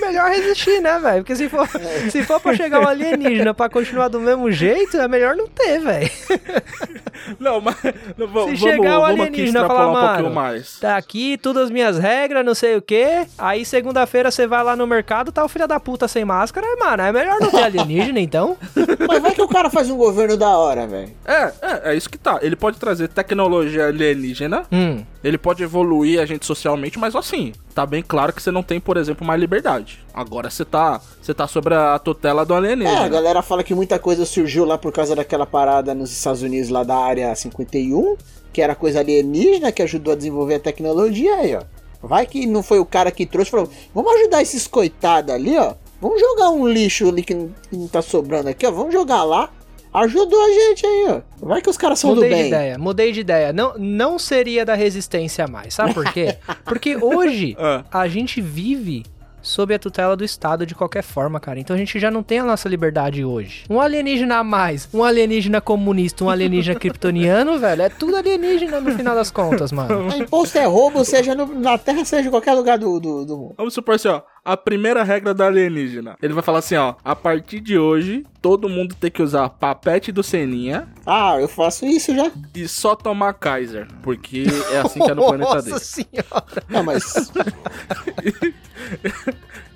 melhor resistir, né, velho? Porque se for, se for pra chegar um alienígena pra continuar do mesmo jeito, é melhor não ter, velho. Não, mas não, vamos, chegar o vamos aqui alienígena e falar, um mano, mais. Tá aqui, todas as minhas regras, não sei o quê. Aí segunda-feira você vai lá no mercado, tá o filho da puta sem máscara, mano. É melhor não ter alienígena, então. Mas vai que o cara faz um governo da hora, velho. É, é, é isso que tá. Ele pode trazer tecnologia alienígena, Hum. ele pode evoluir a gente socialmente, mas assim, tá bem claro que você não tem, por exemplo, mais liberdade. Agora você tá, você tá sobre a tutela do É, a alienígena. galera fala que muita coisa surgiu lá por causa daquela parada nos Estados Unidos lá da área 51, que era coisa alienígena, que ajudou a desenvolver a tecnologia aí, ó. Vai que não foi o cara que trouxe, falou, vamos ajudar esses coitados ali, ó. Vamos jogar um lixo ali que não tá sobrando aqui, ó. Vamos jogar lá. Ajudou a gente aí, ó. Vai que os caras são do Mudei de bem. ideia, mudei de ideia. Não, não seria da resistência mais. Sabe por quê? Porque hoje Ah. a gente vive sob a tutela do Estado de qualquer forma, cara. Então a gente já não tem a nossa liberdade hoje. Um alienígena a mais, um alienígena comunista, um alienígena kryptoniano, velho, é tudo alienígena no final das contas, mano. É, Imposto é roubo, seja no- na Terra, seja em qualquer lugar do, do, do mundo. Vamos supor assim, ó. A primeira regra da alienígena. Ele vai falar assim, ó. A partir de hoje, todo mundo tem que usar papete do Seninha Ah, eu faço isso já. e só tomar Kaiser. Porque é assim que é no planeta Nossa dele. senhora. Não, mas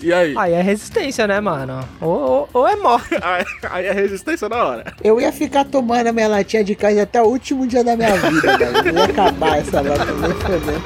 E aí? Aí é resistência, né, mano? Ou, ou- ou é morte. Aí, aí é resistência na hora. eu ia ficar tomando a minha latinha de casa até o último dia da minha vida, velho. Eu ia acabar essa lata, nem fodendo.